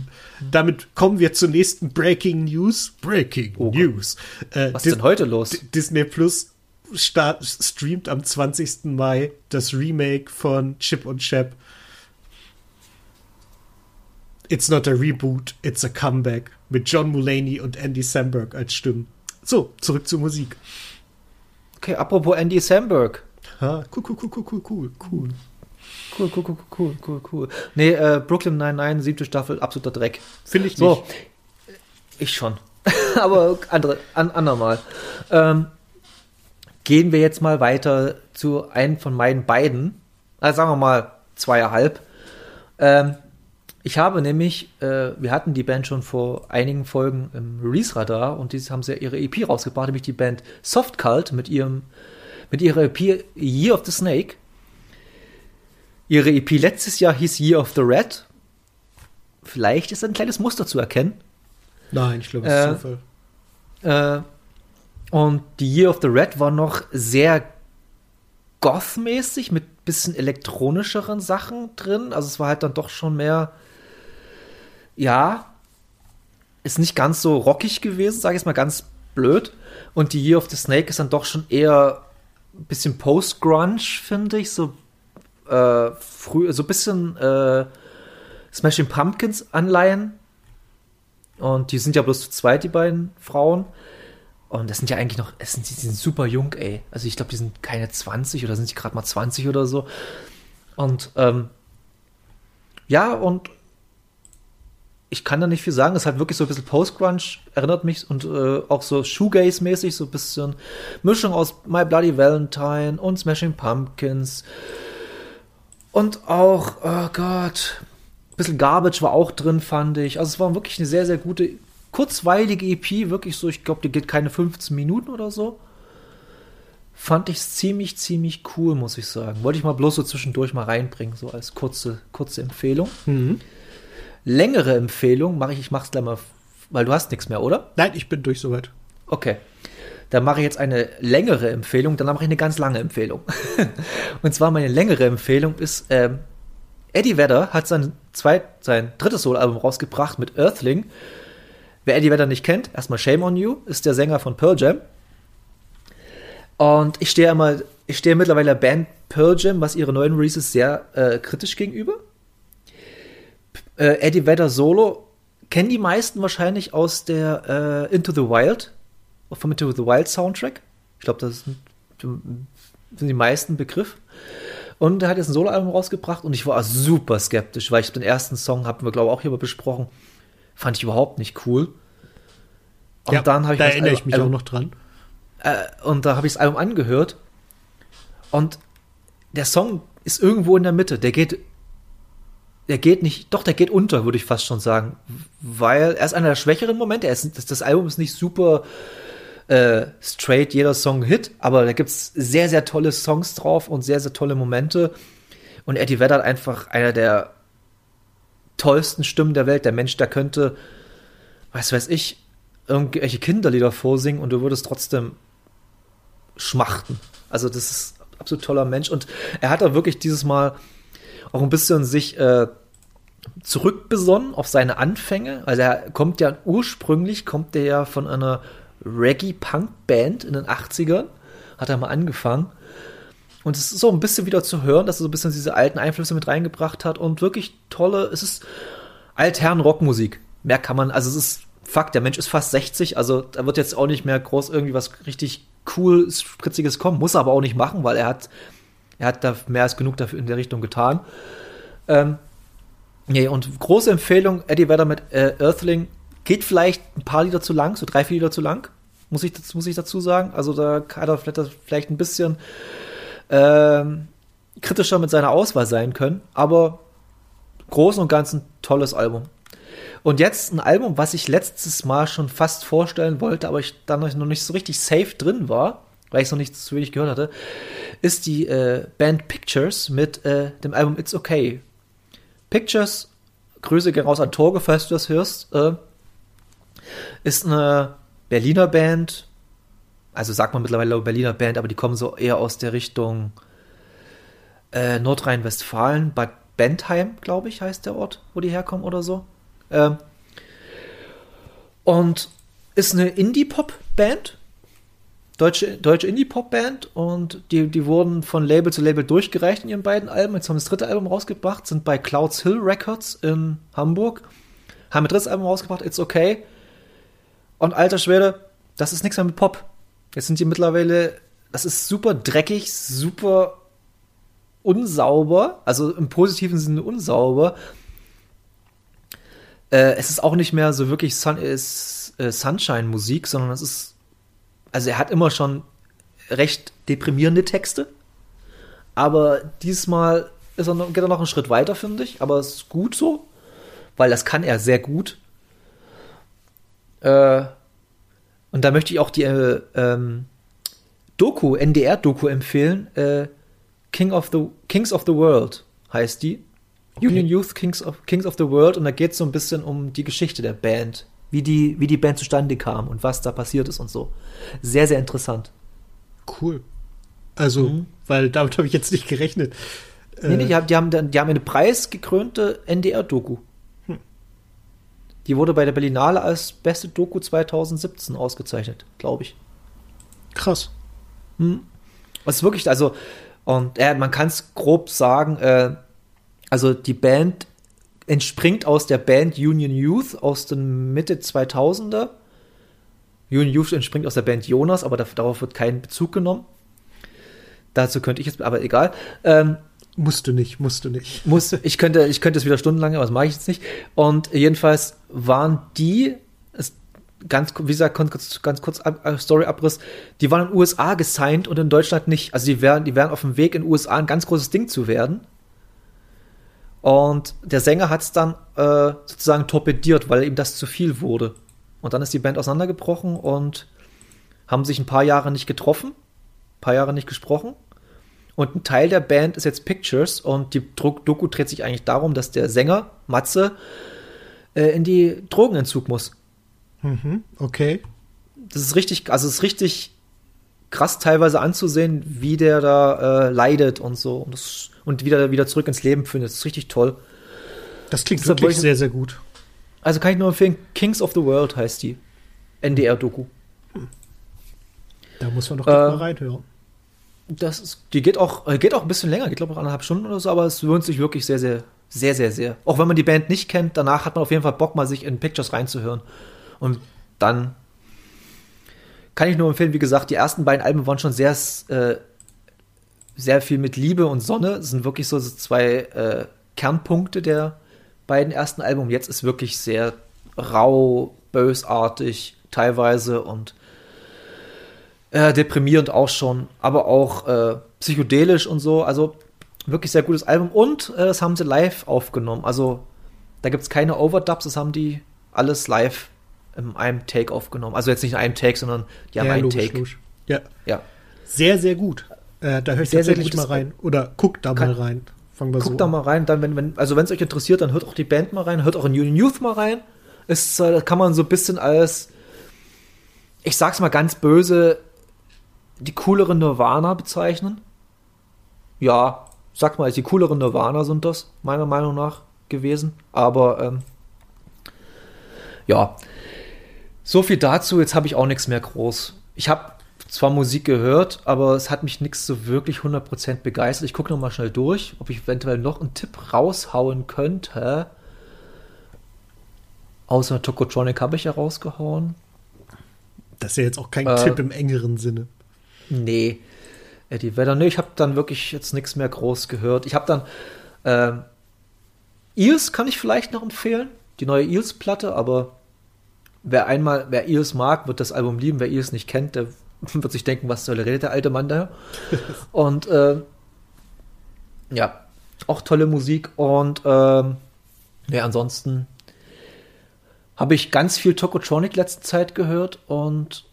damit kommen wir zur nächsten Breaking News. Breaking Oh. News. Äh, Was ist denn heute los? D- Disney Plus start, streamt am 20. Mai das Remake von Chip und Chap. It's not a reboot, it's a comeback mit John Mulaney und Andy Samberg als Stimmen. So, zurück zur Musik. Okay, apropos Andy Samberg. Ha, cool, cool, cool, cool, cool, cool, cool. Cool, cool, cool, cool, cool, cool. Nee, äh, Brooklyn 99, siebte Staffel, absoluter Dreck. Finde ich So, nicht. ich schon. Aber andere, an, andermal. Ähm, gehen wir jetzt mal weiter zu einem von meinen beiden. Also sagen wir mal zweieinhalb. Ähm, ich habe nämlich, äh, wir hatten die Band schon vor einigen Folgen im Release-Radar und dieses haben sie ihre EP rausgebracht, nämlich die Band Soft Cult mit ihrem, mit ihrer EP Year of the Snake. Ihre EP letztes Jahr hieß Year of the Red. Vielleicht ist ein kleines Muster zu erkennen. Nein, ich glaube, es ist Äh, Zufall. Äh, und die Year of the Red war noch sehr Goth-mäßig mit bisschen elektronischeren Sachen drin. Also es war halt dann doch schon mehr, ja, ist nicht ganz so rockig gewesen, sage ich jetzt mal ganz blöd. Und die Year of the Snake ist dann doch schon eher ein bisschen Post-Grunge, finde ich. So äh, früh, so ein bisschen äh, Smashing Pumpkins Anleihen. Und die sind ja bloß zu zweit, die beiden Frauen. Und das sind ja eigentlich noch, es sind, die sind super jung, ey. Also ich glaube, die sind keine 20 oder sind sie gerade mal 20 oder so. Und ähm, ja, und ich kann da nicht viel sagen. Es ist halt wirklich so ein bisschen Post-Grunge, erinnert mich und äh, auch so Shoegaze-mäßig, so ein bisschen Mischung aus My Bloody Valentine und Smashing Pumpkins. Und auch, oh Gott, ein bisschen Garbage war auch drin, fand ich. Also es war wirklich eine sehr, sehr gute, kurzweilige EP, wirklich so, ich glaube, die geht keine 15 Minuten oder so. Fand ich ziemlich, ziemlich cool, muss ich sagen. Wollte ich mal bloß so zwischendurch mal reinbringen, so als kurze, kurze Empfehlung. Mhm längere Empfehlung mache ich, ich mache es gleich mal, weil du hast nichts mehr, oder? Nein, ich bin durch soweit. Okay. Dann mache ich jetzt eine längere Empfehlung, dann mache ich eine ganz lange Empfehlung. und zwar meine längere Empfehlung ist, ähm, Eddie Vedder hat sein, zweit, sein drittes Soloalbum rausgebracht mit Earthling. Wer Eddie Vedder nicht kennt, erstmal Shame on You, ist der Sänger von Pearl Jam. Und ich stehe immer, ich stehe mittlerweile der Band Pearl Jam, was ihre neuen Releases sehr äh, kritisch gegenüber. Äh, Eddie Vedder Solo kennen die meisten wahrscheinlich aus der äh, Into the Wild, vom Into the Wild Soundtrack. Ich glaube, das sind, sind, die meisten Begriff. Und er hat jetzt ein Soloalbum rausgebracht und ich war super skeptisch, weil ich den ersten Song, haben wir glaube ich auch hier mal besprochen, fand ich überhaupt nicht cool. Und ja, dann habe ich da erinnere Album, ich mich auch noch dran. Äh, und da habe ich das Album angehört und der Song ist irgendwo in der Mitte. Der geht der geht nicht, doch, der geht unter, würde ich fast schon sagen. Weil er ist einer der schwächeren Momente. Ist, das, das, Album ist nicht super äh, straight, jeder Song Hit, aber da gibt es sehr, sehr tolle Songs drauf und sehr, sehr tolle Momente. Und Eddie Vedder hat einfach einer der tollsten Stimmen der Welt. Der Mensch, der könnte, was weiß ich, irgendwelche Kinderlieder vorsingen und du würdest trotzdem schmachten. Also, das ist ein absolut toller Mensch. Und er hat da wirklich dieses Mal auch ein bisschen sich äh, zurückbesonnen auf seine Anfänge. Also er kommt ja ursprünglich, kommt er ja von einer Reggae-Punk-Band in den 80ern, hat er mal angefangen. Und es ist so ein bisschen wieder zu hören, dass er so ein bisschen diese alten Einflüsse mit reingebracht hat und wirklich tolle, es ist Altherren-Rockmusik. Mehr kann man, also es ist Fakt, der Mensch ist fast 60, also da wird jetzt auch nicht mehr groß irgendwie was richtig cool, spritziges kommen, muss er aber auch nicht machen, weil er hat er hat da mehr als genug dafür in der Richtung getan. Ähm, nee, und große Empfehlung, Eddie Vedder mit äh, Earthling geht vielleicht ein paar Lieder zu lang, so drei, vier Lieder zu lang, muss ich, muss ich dazu sagen. Also da hat er vielleicht ein bisschen ähm, kritischer mit seiner Auswahl sein können, aber großen und ganzen tolles Album. Und jetzt ein Album, was ich letztes Mal schon fast vorstellen wollte, aber ich dann noch nicht so richtig safe drin war weil ich es noch nicht zu wenig gehört hatte, ist die äh, Band Pictures mit äh, dem Album It's Okay. Pictures, Grüße gehen raus an Torge, falls du das hörst, äh, ist eine Berliner Band, also sagt man mittlerweile Berliner Band, aber die kommen so eher aus der Richtung äh, Nordrhein-Westfalen, Bad Bentheim, glaube ich, heißt der Ort, wo die herkommen oder so. Ähm, und ist eine Indie-Pop-Band, deutsche, deutsche Indie-Pop-Band und die, die wurden von Label zu Label durchgereicht in ihren beiden Alben. Jetzt haben sie das dritte Album rausgebracht, sind bei Clouds Hill Records in Hamburg, haben ein drittes Album rausgebracht, It's Okay. Und alter Schwede, das ist nichts mehr mit Pop. Jetzt sind die mittlerweile, das ist super dreckig, super unsauber, also im positiven Sinne unsauber. Äh, es ist auch nicht mehr so wirklich Sun äh, Sunshine-Musik, sondern es ist also er hat immer schon recht deprimierende Texte, aber diesmal ist er noch, geht er noch einen Schritt weiter, finde ich, aber es ist gut so, weil das kann er sehr gut. Äh, und da möchte ich auch die äh, ähm, Doku, NDR-Doku empfehlen. Äh, King of the, Kings of the World heißt die. Okay. Union Youth Kings of, Kings of the World und da geht es so ein bisschen um die Geschichte der Band wie die, wie die Band zustande kam und was da passiert ist und so. Sehr, sehr interessant. Cool. Also, mhm. weil damit habe ich jetzt nicht gerechnet. Nee, nee, die haben, die haben, die haben eine preisgekrönte NDR-Doku. Die wurde bei der Berlinale als beste Doku 2017 ausgezeichnet, glaube ich. Krass. Hm. Was wirklich, also, und äh, man kann es grob sagen, äh, also die Band entspringt aus der Band Union Youth aus den Mitte 2000er. Union Youth entspringt aus der Band Jonas, aber darauf wird kein Bezug genommen. Dazu könnte ich jetzt, aber egal. Ähm, musste nicht, musste nicht. Musste, ich könnte, ich könnte es wieder stundenlang, aber das mache ich jetzt nicht. Und jedenfalls waren die, ganz, wie gesagt, ganz, ganz kurz äh, Story-Abriss, die waren in den USA gesigned und in Deutschland nicht. Also die wären, die wären auf dem Weg in den USA ein ganz großes Ding zu werden. Und der Sänger hat es dann äh, sozusagen torpediert, weil ihm das zu viel wurde. Und dann ist die Band auseinandergebrochen und haben sich ein paar Jahre nicht getroffen, ein paar Jahre nicht gesprochen. Und ein Teil der Band ist jetzt Pictures und die Doku dreht sich eigentlich darum, dass der Sänger, Matze, äh, in die Drogenentzug muss. Mhm, okay. Das ist richtig, also es ist richtig krass teilweise anzusehen, wie der da äh, leidet und so. Und, das, und wieder, wieder zurück ins Leben findet. Das ist richtig toll. Das klingt das wirklich sehr, sehr gut. Also kann ich nur empfehlen, Kings of the World heißt die. NDR-Doku. Da muss man doch äh, mal reinhören. Das ist, die geht auch, äh, geht auch ein bisschen länger, geht glaube ich anderthalb Stunden oder so, aber es lohnt sich wirklich sehr, sehr, sehr, sehr, sehr. Auch wenn man die Band nicht kennt, danach hat man auf jeden Fall Bock, mal sich in Pictures reinzuhören. Und dann kann ich nur empfehlen, wie gesagt, die ersten beiden Alben waren schon sehr, äh, sehr viel mit Liebe und Sonne. Das sind wirklich so zwei äh, Kernpunkte der beiden ersten Alben. Jetzt ist wirklich sehr rau, bösartig teilweise und äh, deprimierend auch schon, aber auch äh, psychedelisch und so. Also wirklich sehr gutes Album und äh, das haben sie live aufgenommen. Also da gibt es keine Overdubs, das haben die alles live in einem Take aufgenommen. Also jetzt nicht in einem Take, sondern die haben ja, einen logisch, Take. Logisch. Ja. ja. Sehr, sehr gut. Äh, da höre ich sehr, tatsächlich sehr mal rein. Oder guck da mal rein. Fangen wir guck so da an. mal rein. Dann, wenn, wenn, also wenn es euch interessiert, dann hört auch die Band mal rein, hört auch in Union Youth mal rein. Ist, äh, kann man so ein bisschen als, ich sag's mal ganz böse, die coolere Nirvana bezeichnen. Ja, sag mal, die cooleren Nirvana sind das, meiner Meinung nach, gewesen. Aber ähm, ja, so viel dazu. Jetzt habe ich auch nichts mehr groß. Ich habe zwar Musik gehört, aber es hat mich nichts so wirklich 100% begeistert. Ich gucke noch mal schnell durch, ob ich eventuell noch einen Tipp raushauen könnte. Außer Tokotronic habe ich ja rausgehauen. Das ist ja jetzt auch kein äh, Tipp im engeren Sinne. Nee. Eddie Vedder, nee, ich habe dann wirklich jetzt nichts mehr groß gehört. Ich habe dann äh, Eels kann ich vielleicht noch empfehlen. Die neue Eels-Platte, aber wer einmal, wer Eels mag, wird das Album lieben. Wer Eels nicht kennt, der wird sich denken, was soll redet der alte Mann da? und äh, ja, auch tolle Musik. Und ähm, ja, ansonsten habe ich ganz viel Tokotronic letzte Zeit gehört und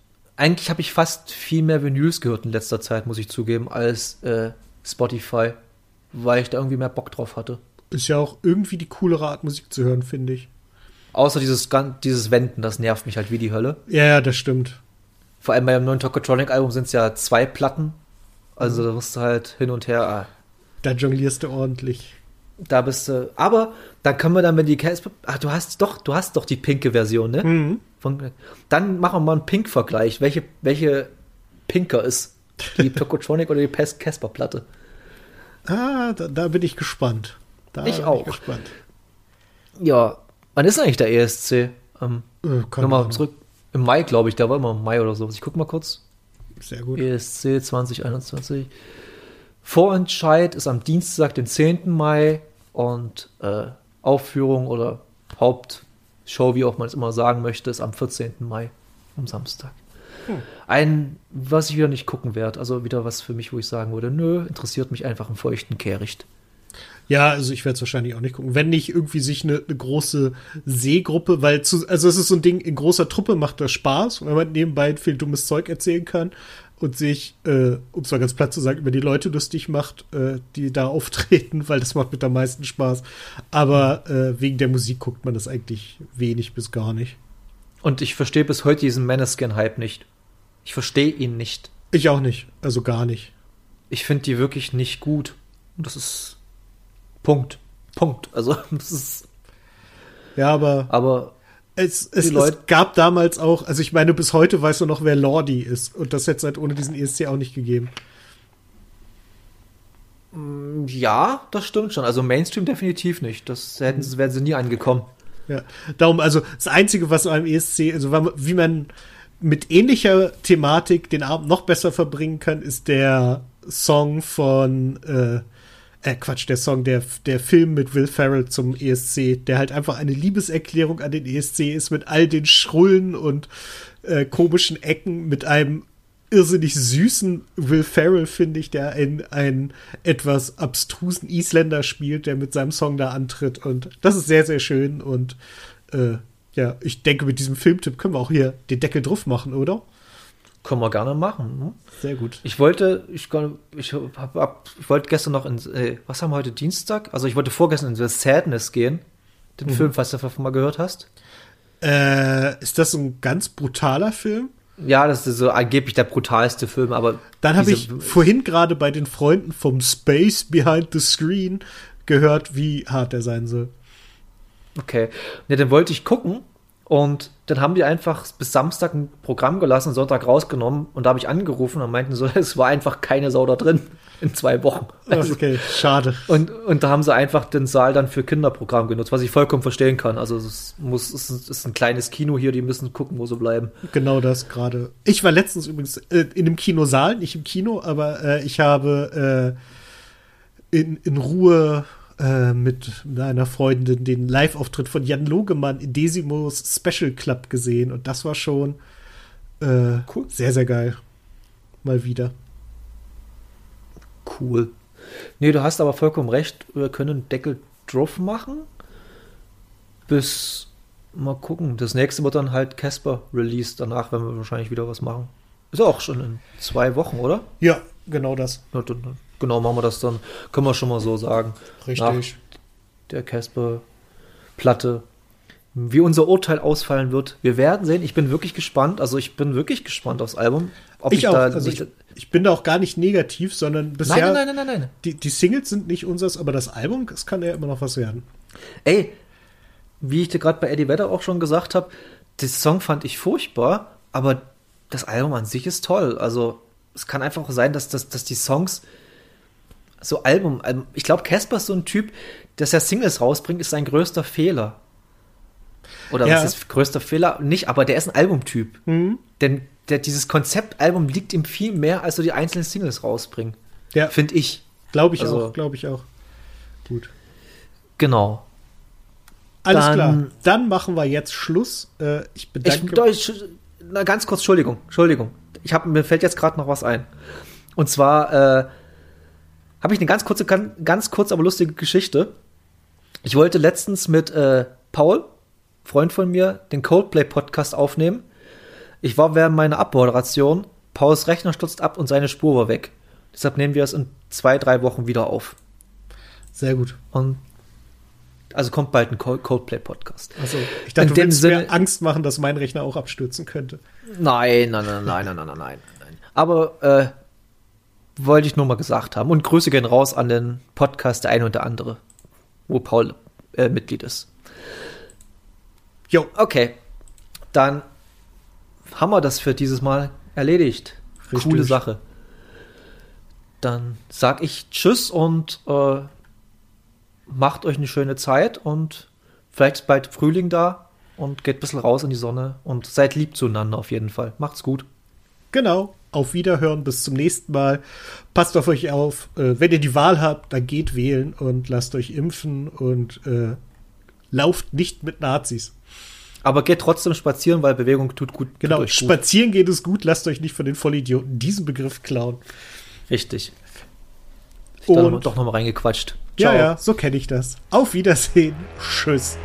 eigentlich habe ich fast viel mehr Vinyls gehört in letzter Zeit, muss ich zugeben, als äh, Spotify, weil ich da irgendwie mehr Bock drauf hatte. Ist ja auch irgendwie die coolere Art, Musik zu hören, finde ich. Außer dieses, dieses Wenden, das nervt mich halt wie die Hölle. Ja, ja, das stimmt. Vor allem beim neuen Tokotronic-Album sind es ja zwei Platten. Also da musst du halt hin und her. Ah. Da jonglierst du ordentlich. Da bist du. Aber dann können wir dann, wenn die Casper. Ach, du hast doch, du hast doch die pinke Version, ne? Mhm. Von, dann machen wir mal einen Pink-Vergleich. Welche, welche pinker ist? Die Tokotronic oder die Casper-Platte? Ah, da, da, bin ich gespannt. Da ich auch. Ich gespannt. Ja, Wann ist eigentlich der ESC? Ähm, äh, Nochmal zurück. Im Mai, glaube ich. Da war immer im Mai oder so. Ich gucke mal kurz. Sehr gut. ESC 2021. Vorentscheid ist am Dienstag, den 10. Mai. Und äh, Aufführung oder Hauptshow, wie auch man es immer sagen möchte, ist am 14. Mai, am Samstag. Hm. Ein, was ich wieder nicht gucken werde. Also wieder was für mich, wo ich sagen würde, nö, interessiert mich einfach im feuchten Kehricht. Ja, also ich werde es wahrscheinlich auch nicht gucken. Wenn nicht irgendwie sich eine, eine große Seegruppe, weil zu, also es ist so ein Ding, in großer Truppe macht das Spaß, wenn man nebenbei viel dummes Zeug erzählen kann und sich, äh, um es mal ganz platt zu sagen, über die Leute lustig macht, äh, die da auftreten, weil das macht mit am meisten Spaß. Aber äh, wegen der Musik guckt man das eigentlich wenig bis gar nicht. Und ich verstehe bis heute diesen Maneskin-Hype nicht. Ich verstehe ihn nicht. Ich auch nicht. Also gar nicht. ich finde die wirklich nicht gut. Und das ist Punkt. Punkt. Also, das ist. Ja, aber. Aber. Es, es, es, gab damals auch, also ich meine, bis heute weißt du noch, wer Lordi ist. Und das hätte es halt ohne diesen ESC auch nicht gegeben. Mm, ja, das stimmt schon. Also Mainstream definitiv nicht. Das hätten, wären sie nie angekommen. Ja, darum, also das Einzige, was beim ESC, also wie man mit ähnlicher Thematik den Abend noch besser verbringen kann, ist der Song von, äh, äh, Quatsch, der Song, der, der Film mit Will Ferrell zum ESC, der halt einfach eine Liebeserklärung an den ESC ist mit all den Schrullen und äh, komischen Ecken, mit einem irrsinnig süßen Will Ferrell, finde ich, der einen, etwas abstrusen Isländer spielt, der mit seinem Song da antritt. Und das ist sehr, sehr schön. Und äh, ja, ich denke, mit diesem Filmtipp können wir auch hier den Deckel drauf machen, oder? Können wir gerne machen. Ne? Sehr gut. Ich wollte, ich, ich, hab, hab, ich wollte gestern noch in, äh, was haben wir heute, Dienstag? Also ich wollte vorgestern in The Sadness gehen. Den mhm. Film, falls du davon mal gehört hast. Äh, ist das ein ganz brutaler Film? Ja, das ist so angeblich der brutalste Film, aber. Dann habe ich vorhin gerade bei den Freunden vom Space Behind the Screen gehört, wie hart er sein soll. Okay. Ja, dann wollte ich gucken und dann haben die einfach bis Samstag ein Programm gelassen, Sonntag rausgenommen und da habe ich angerufen und meinten so, es war einfach keine Sau da drin in zwei Wochen. Also, okay, schade. Und, und da haben sie einfach den Saal dann für Kinderprogramm genutzt, was ich vollkommen verstehen kann. Also es muss, es ist ein kleines Kino hier, die müssen gucken, wo sie bleiben. Genau das gerade. Ich war letztens übrigens äh, in einem Kinosaal, nicht im Kino, aber äh, ich habe äh, in, in Ruhe äh, mit einer Freundin den Live-Auftritt von Jan Logemann in Desimos Special Club gesehen und das war schon äh, cool. sehr, sehr geil. Mal wieder. Cool. Nee, du hast aber vollkommen recht. Wir können Deckel drauf machen. Bis mal gucken. Das nächste wird dann halt Casper released. Danach werden wir wahrscheinlich wieder was machen. Ist auch schon in zwei Wochen, oder? Ja, genau das. Na, dann, genau, machen wir das dann. Können wir schon mal so sagen. Richtig. Nach der Casper-Platte. Wie unser Urteil ausfallen wird, wir werden sehen. Ich bin wirklich gespannt. Also ich bin wirklich gespannt aufs Album. Ob ich, ich auch. also ich, ich, bin da auch gar nicht negativ, sondern bisher. Nein, nein, nein, nein, nein. Die, die Singles sind nicht unseres, aber das Album, das kann ja immer noch was werden. Ey, wie ich dir gerade bei Eddie Vedder auch schon gesagt habe, den Song fand ich furchtbar, aber das Album an sich ist toll. Also es kann einfach sein, dass, dass, dass die Songs so Album, ich glaube, Casper ist so ein Typ, dass er Singles rausbringt, ist sein größter Fehler. Oder ja. was ist größter Fehler? Nicht, aber der ist ein Albumtyp. Mhm. Denn der, dieses Konzeptalbum liegt ihm viel mehr, als so die einzelnen Singles rausbringen. Ja. Finde ich. Glaube ich also, auch, glaube ich auch. Gut. Genau. Alles Dann, klar. Dann machen wir jetzt Schluss. Äh, ich bedanke mich. Na, ganz kurz, Entschuldigung, Entschuldigung. Ich hab, mir fällt jetzt gerade noch was ein. Und zwar äh, habe ich eine ganz kurze, ganz, kurz, aber lustige Geschichte. Ich wollte letztens mit äh, Paul, Freund von mir, den Coldplay-Podcast aufnehmen. Ich war während meiner Abmoderation, Pauls Rechner stürzt ab und seine Spur war weg. Deshalb nehmen wir es in zwei, drei Wochen wieder auf. Sehr gut. Und also kommt bald ein Coldplay-Podcast. Also, ich dachte, in du willst Sinne, mir Angst machen, dass mein Rechner auch abstürzen könnte. Nein, nein, nein, nein, nein, nein, nein, nein. Aber äh, wollte ich nur mal gesagt haben. Und Grüße gehen raus an den Podcast der eine und der andere, wo Paul äh, Mitglied ist. Jo. Okay. Dann haben wir das für dieses Mal erledigt. Richtig. Coole Sache. Dann sag ich Tschüss und äh, macht euch eine schöne Zeit und vielleicht ist bald Frühling da und geht ein bisschen raus in die Sonne und seid lieb zueinander auf jeden Fall. Macht's gut. Genau. Auf Wiederhören, bis zum nächsten Mal. Passt auf euch auf. Äh, wenn ihr die Wahl habt, dann geht wählen und lasst euch impfen und äh, lauft nicht mit Nazis. Aber geht trotzdem spazieren, weil Bewegung tut gut. Genau, tut spazieren geht es gut. Lasst euch nicht von den Vollidioten diesen Begriff klauen. Richtig. Ich und, da doch noch mal reingequatscht. Ciao. Ja, ja, so kenne ich das. Auf Wiedersehen. Tschüss.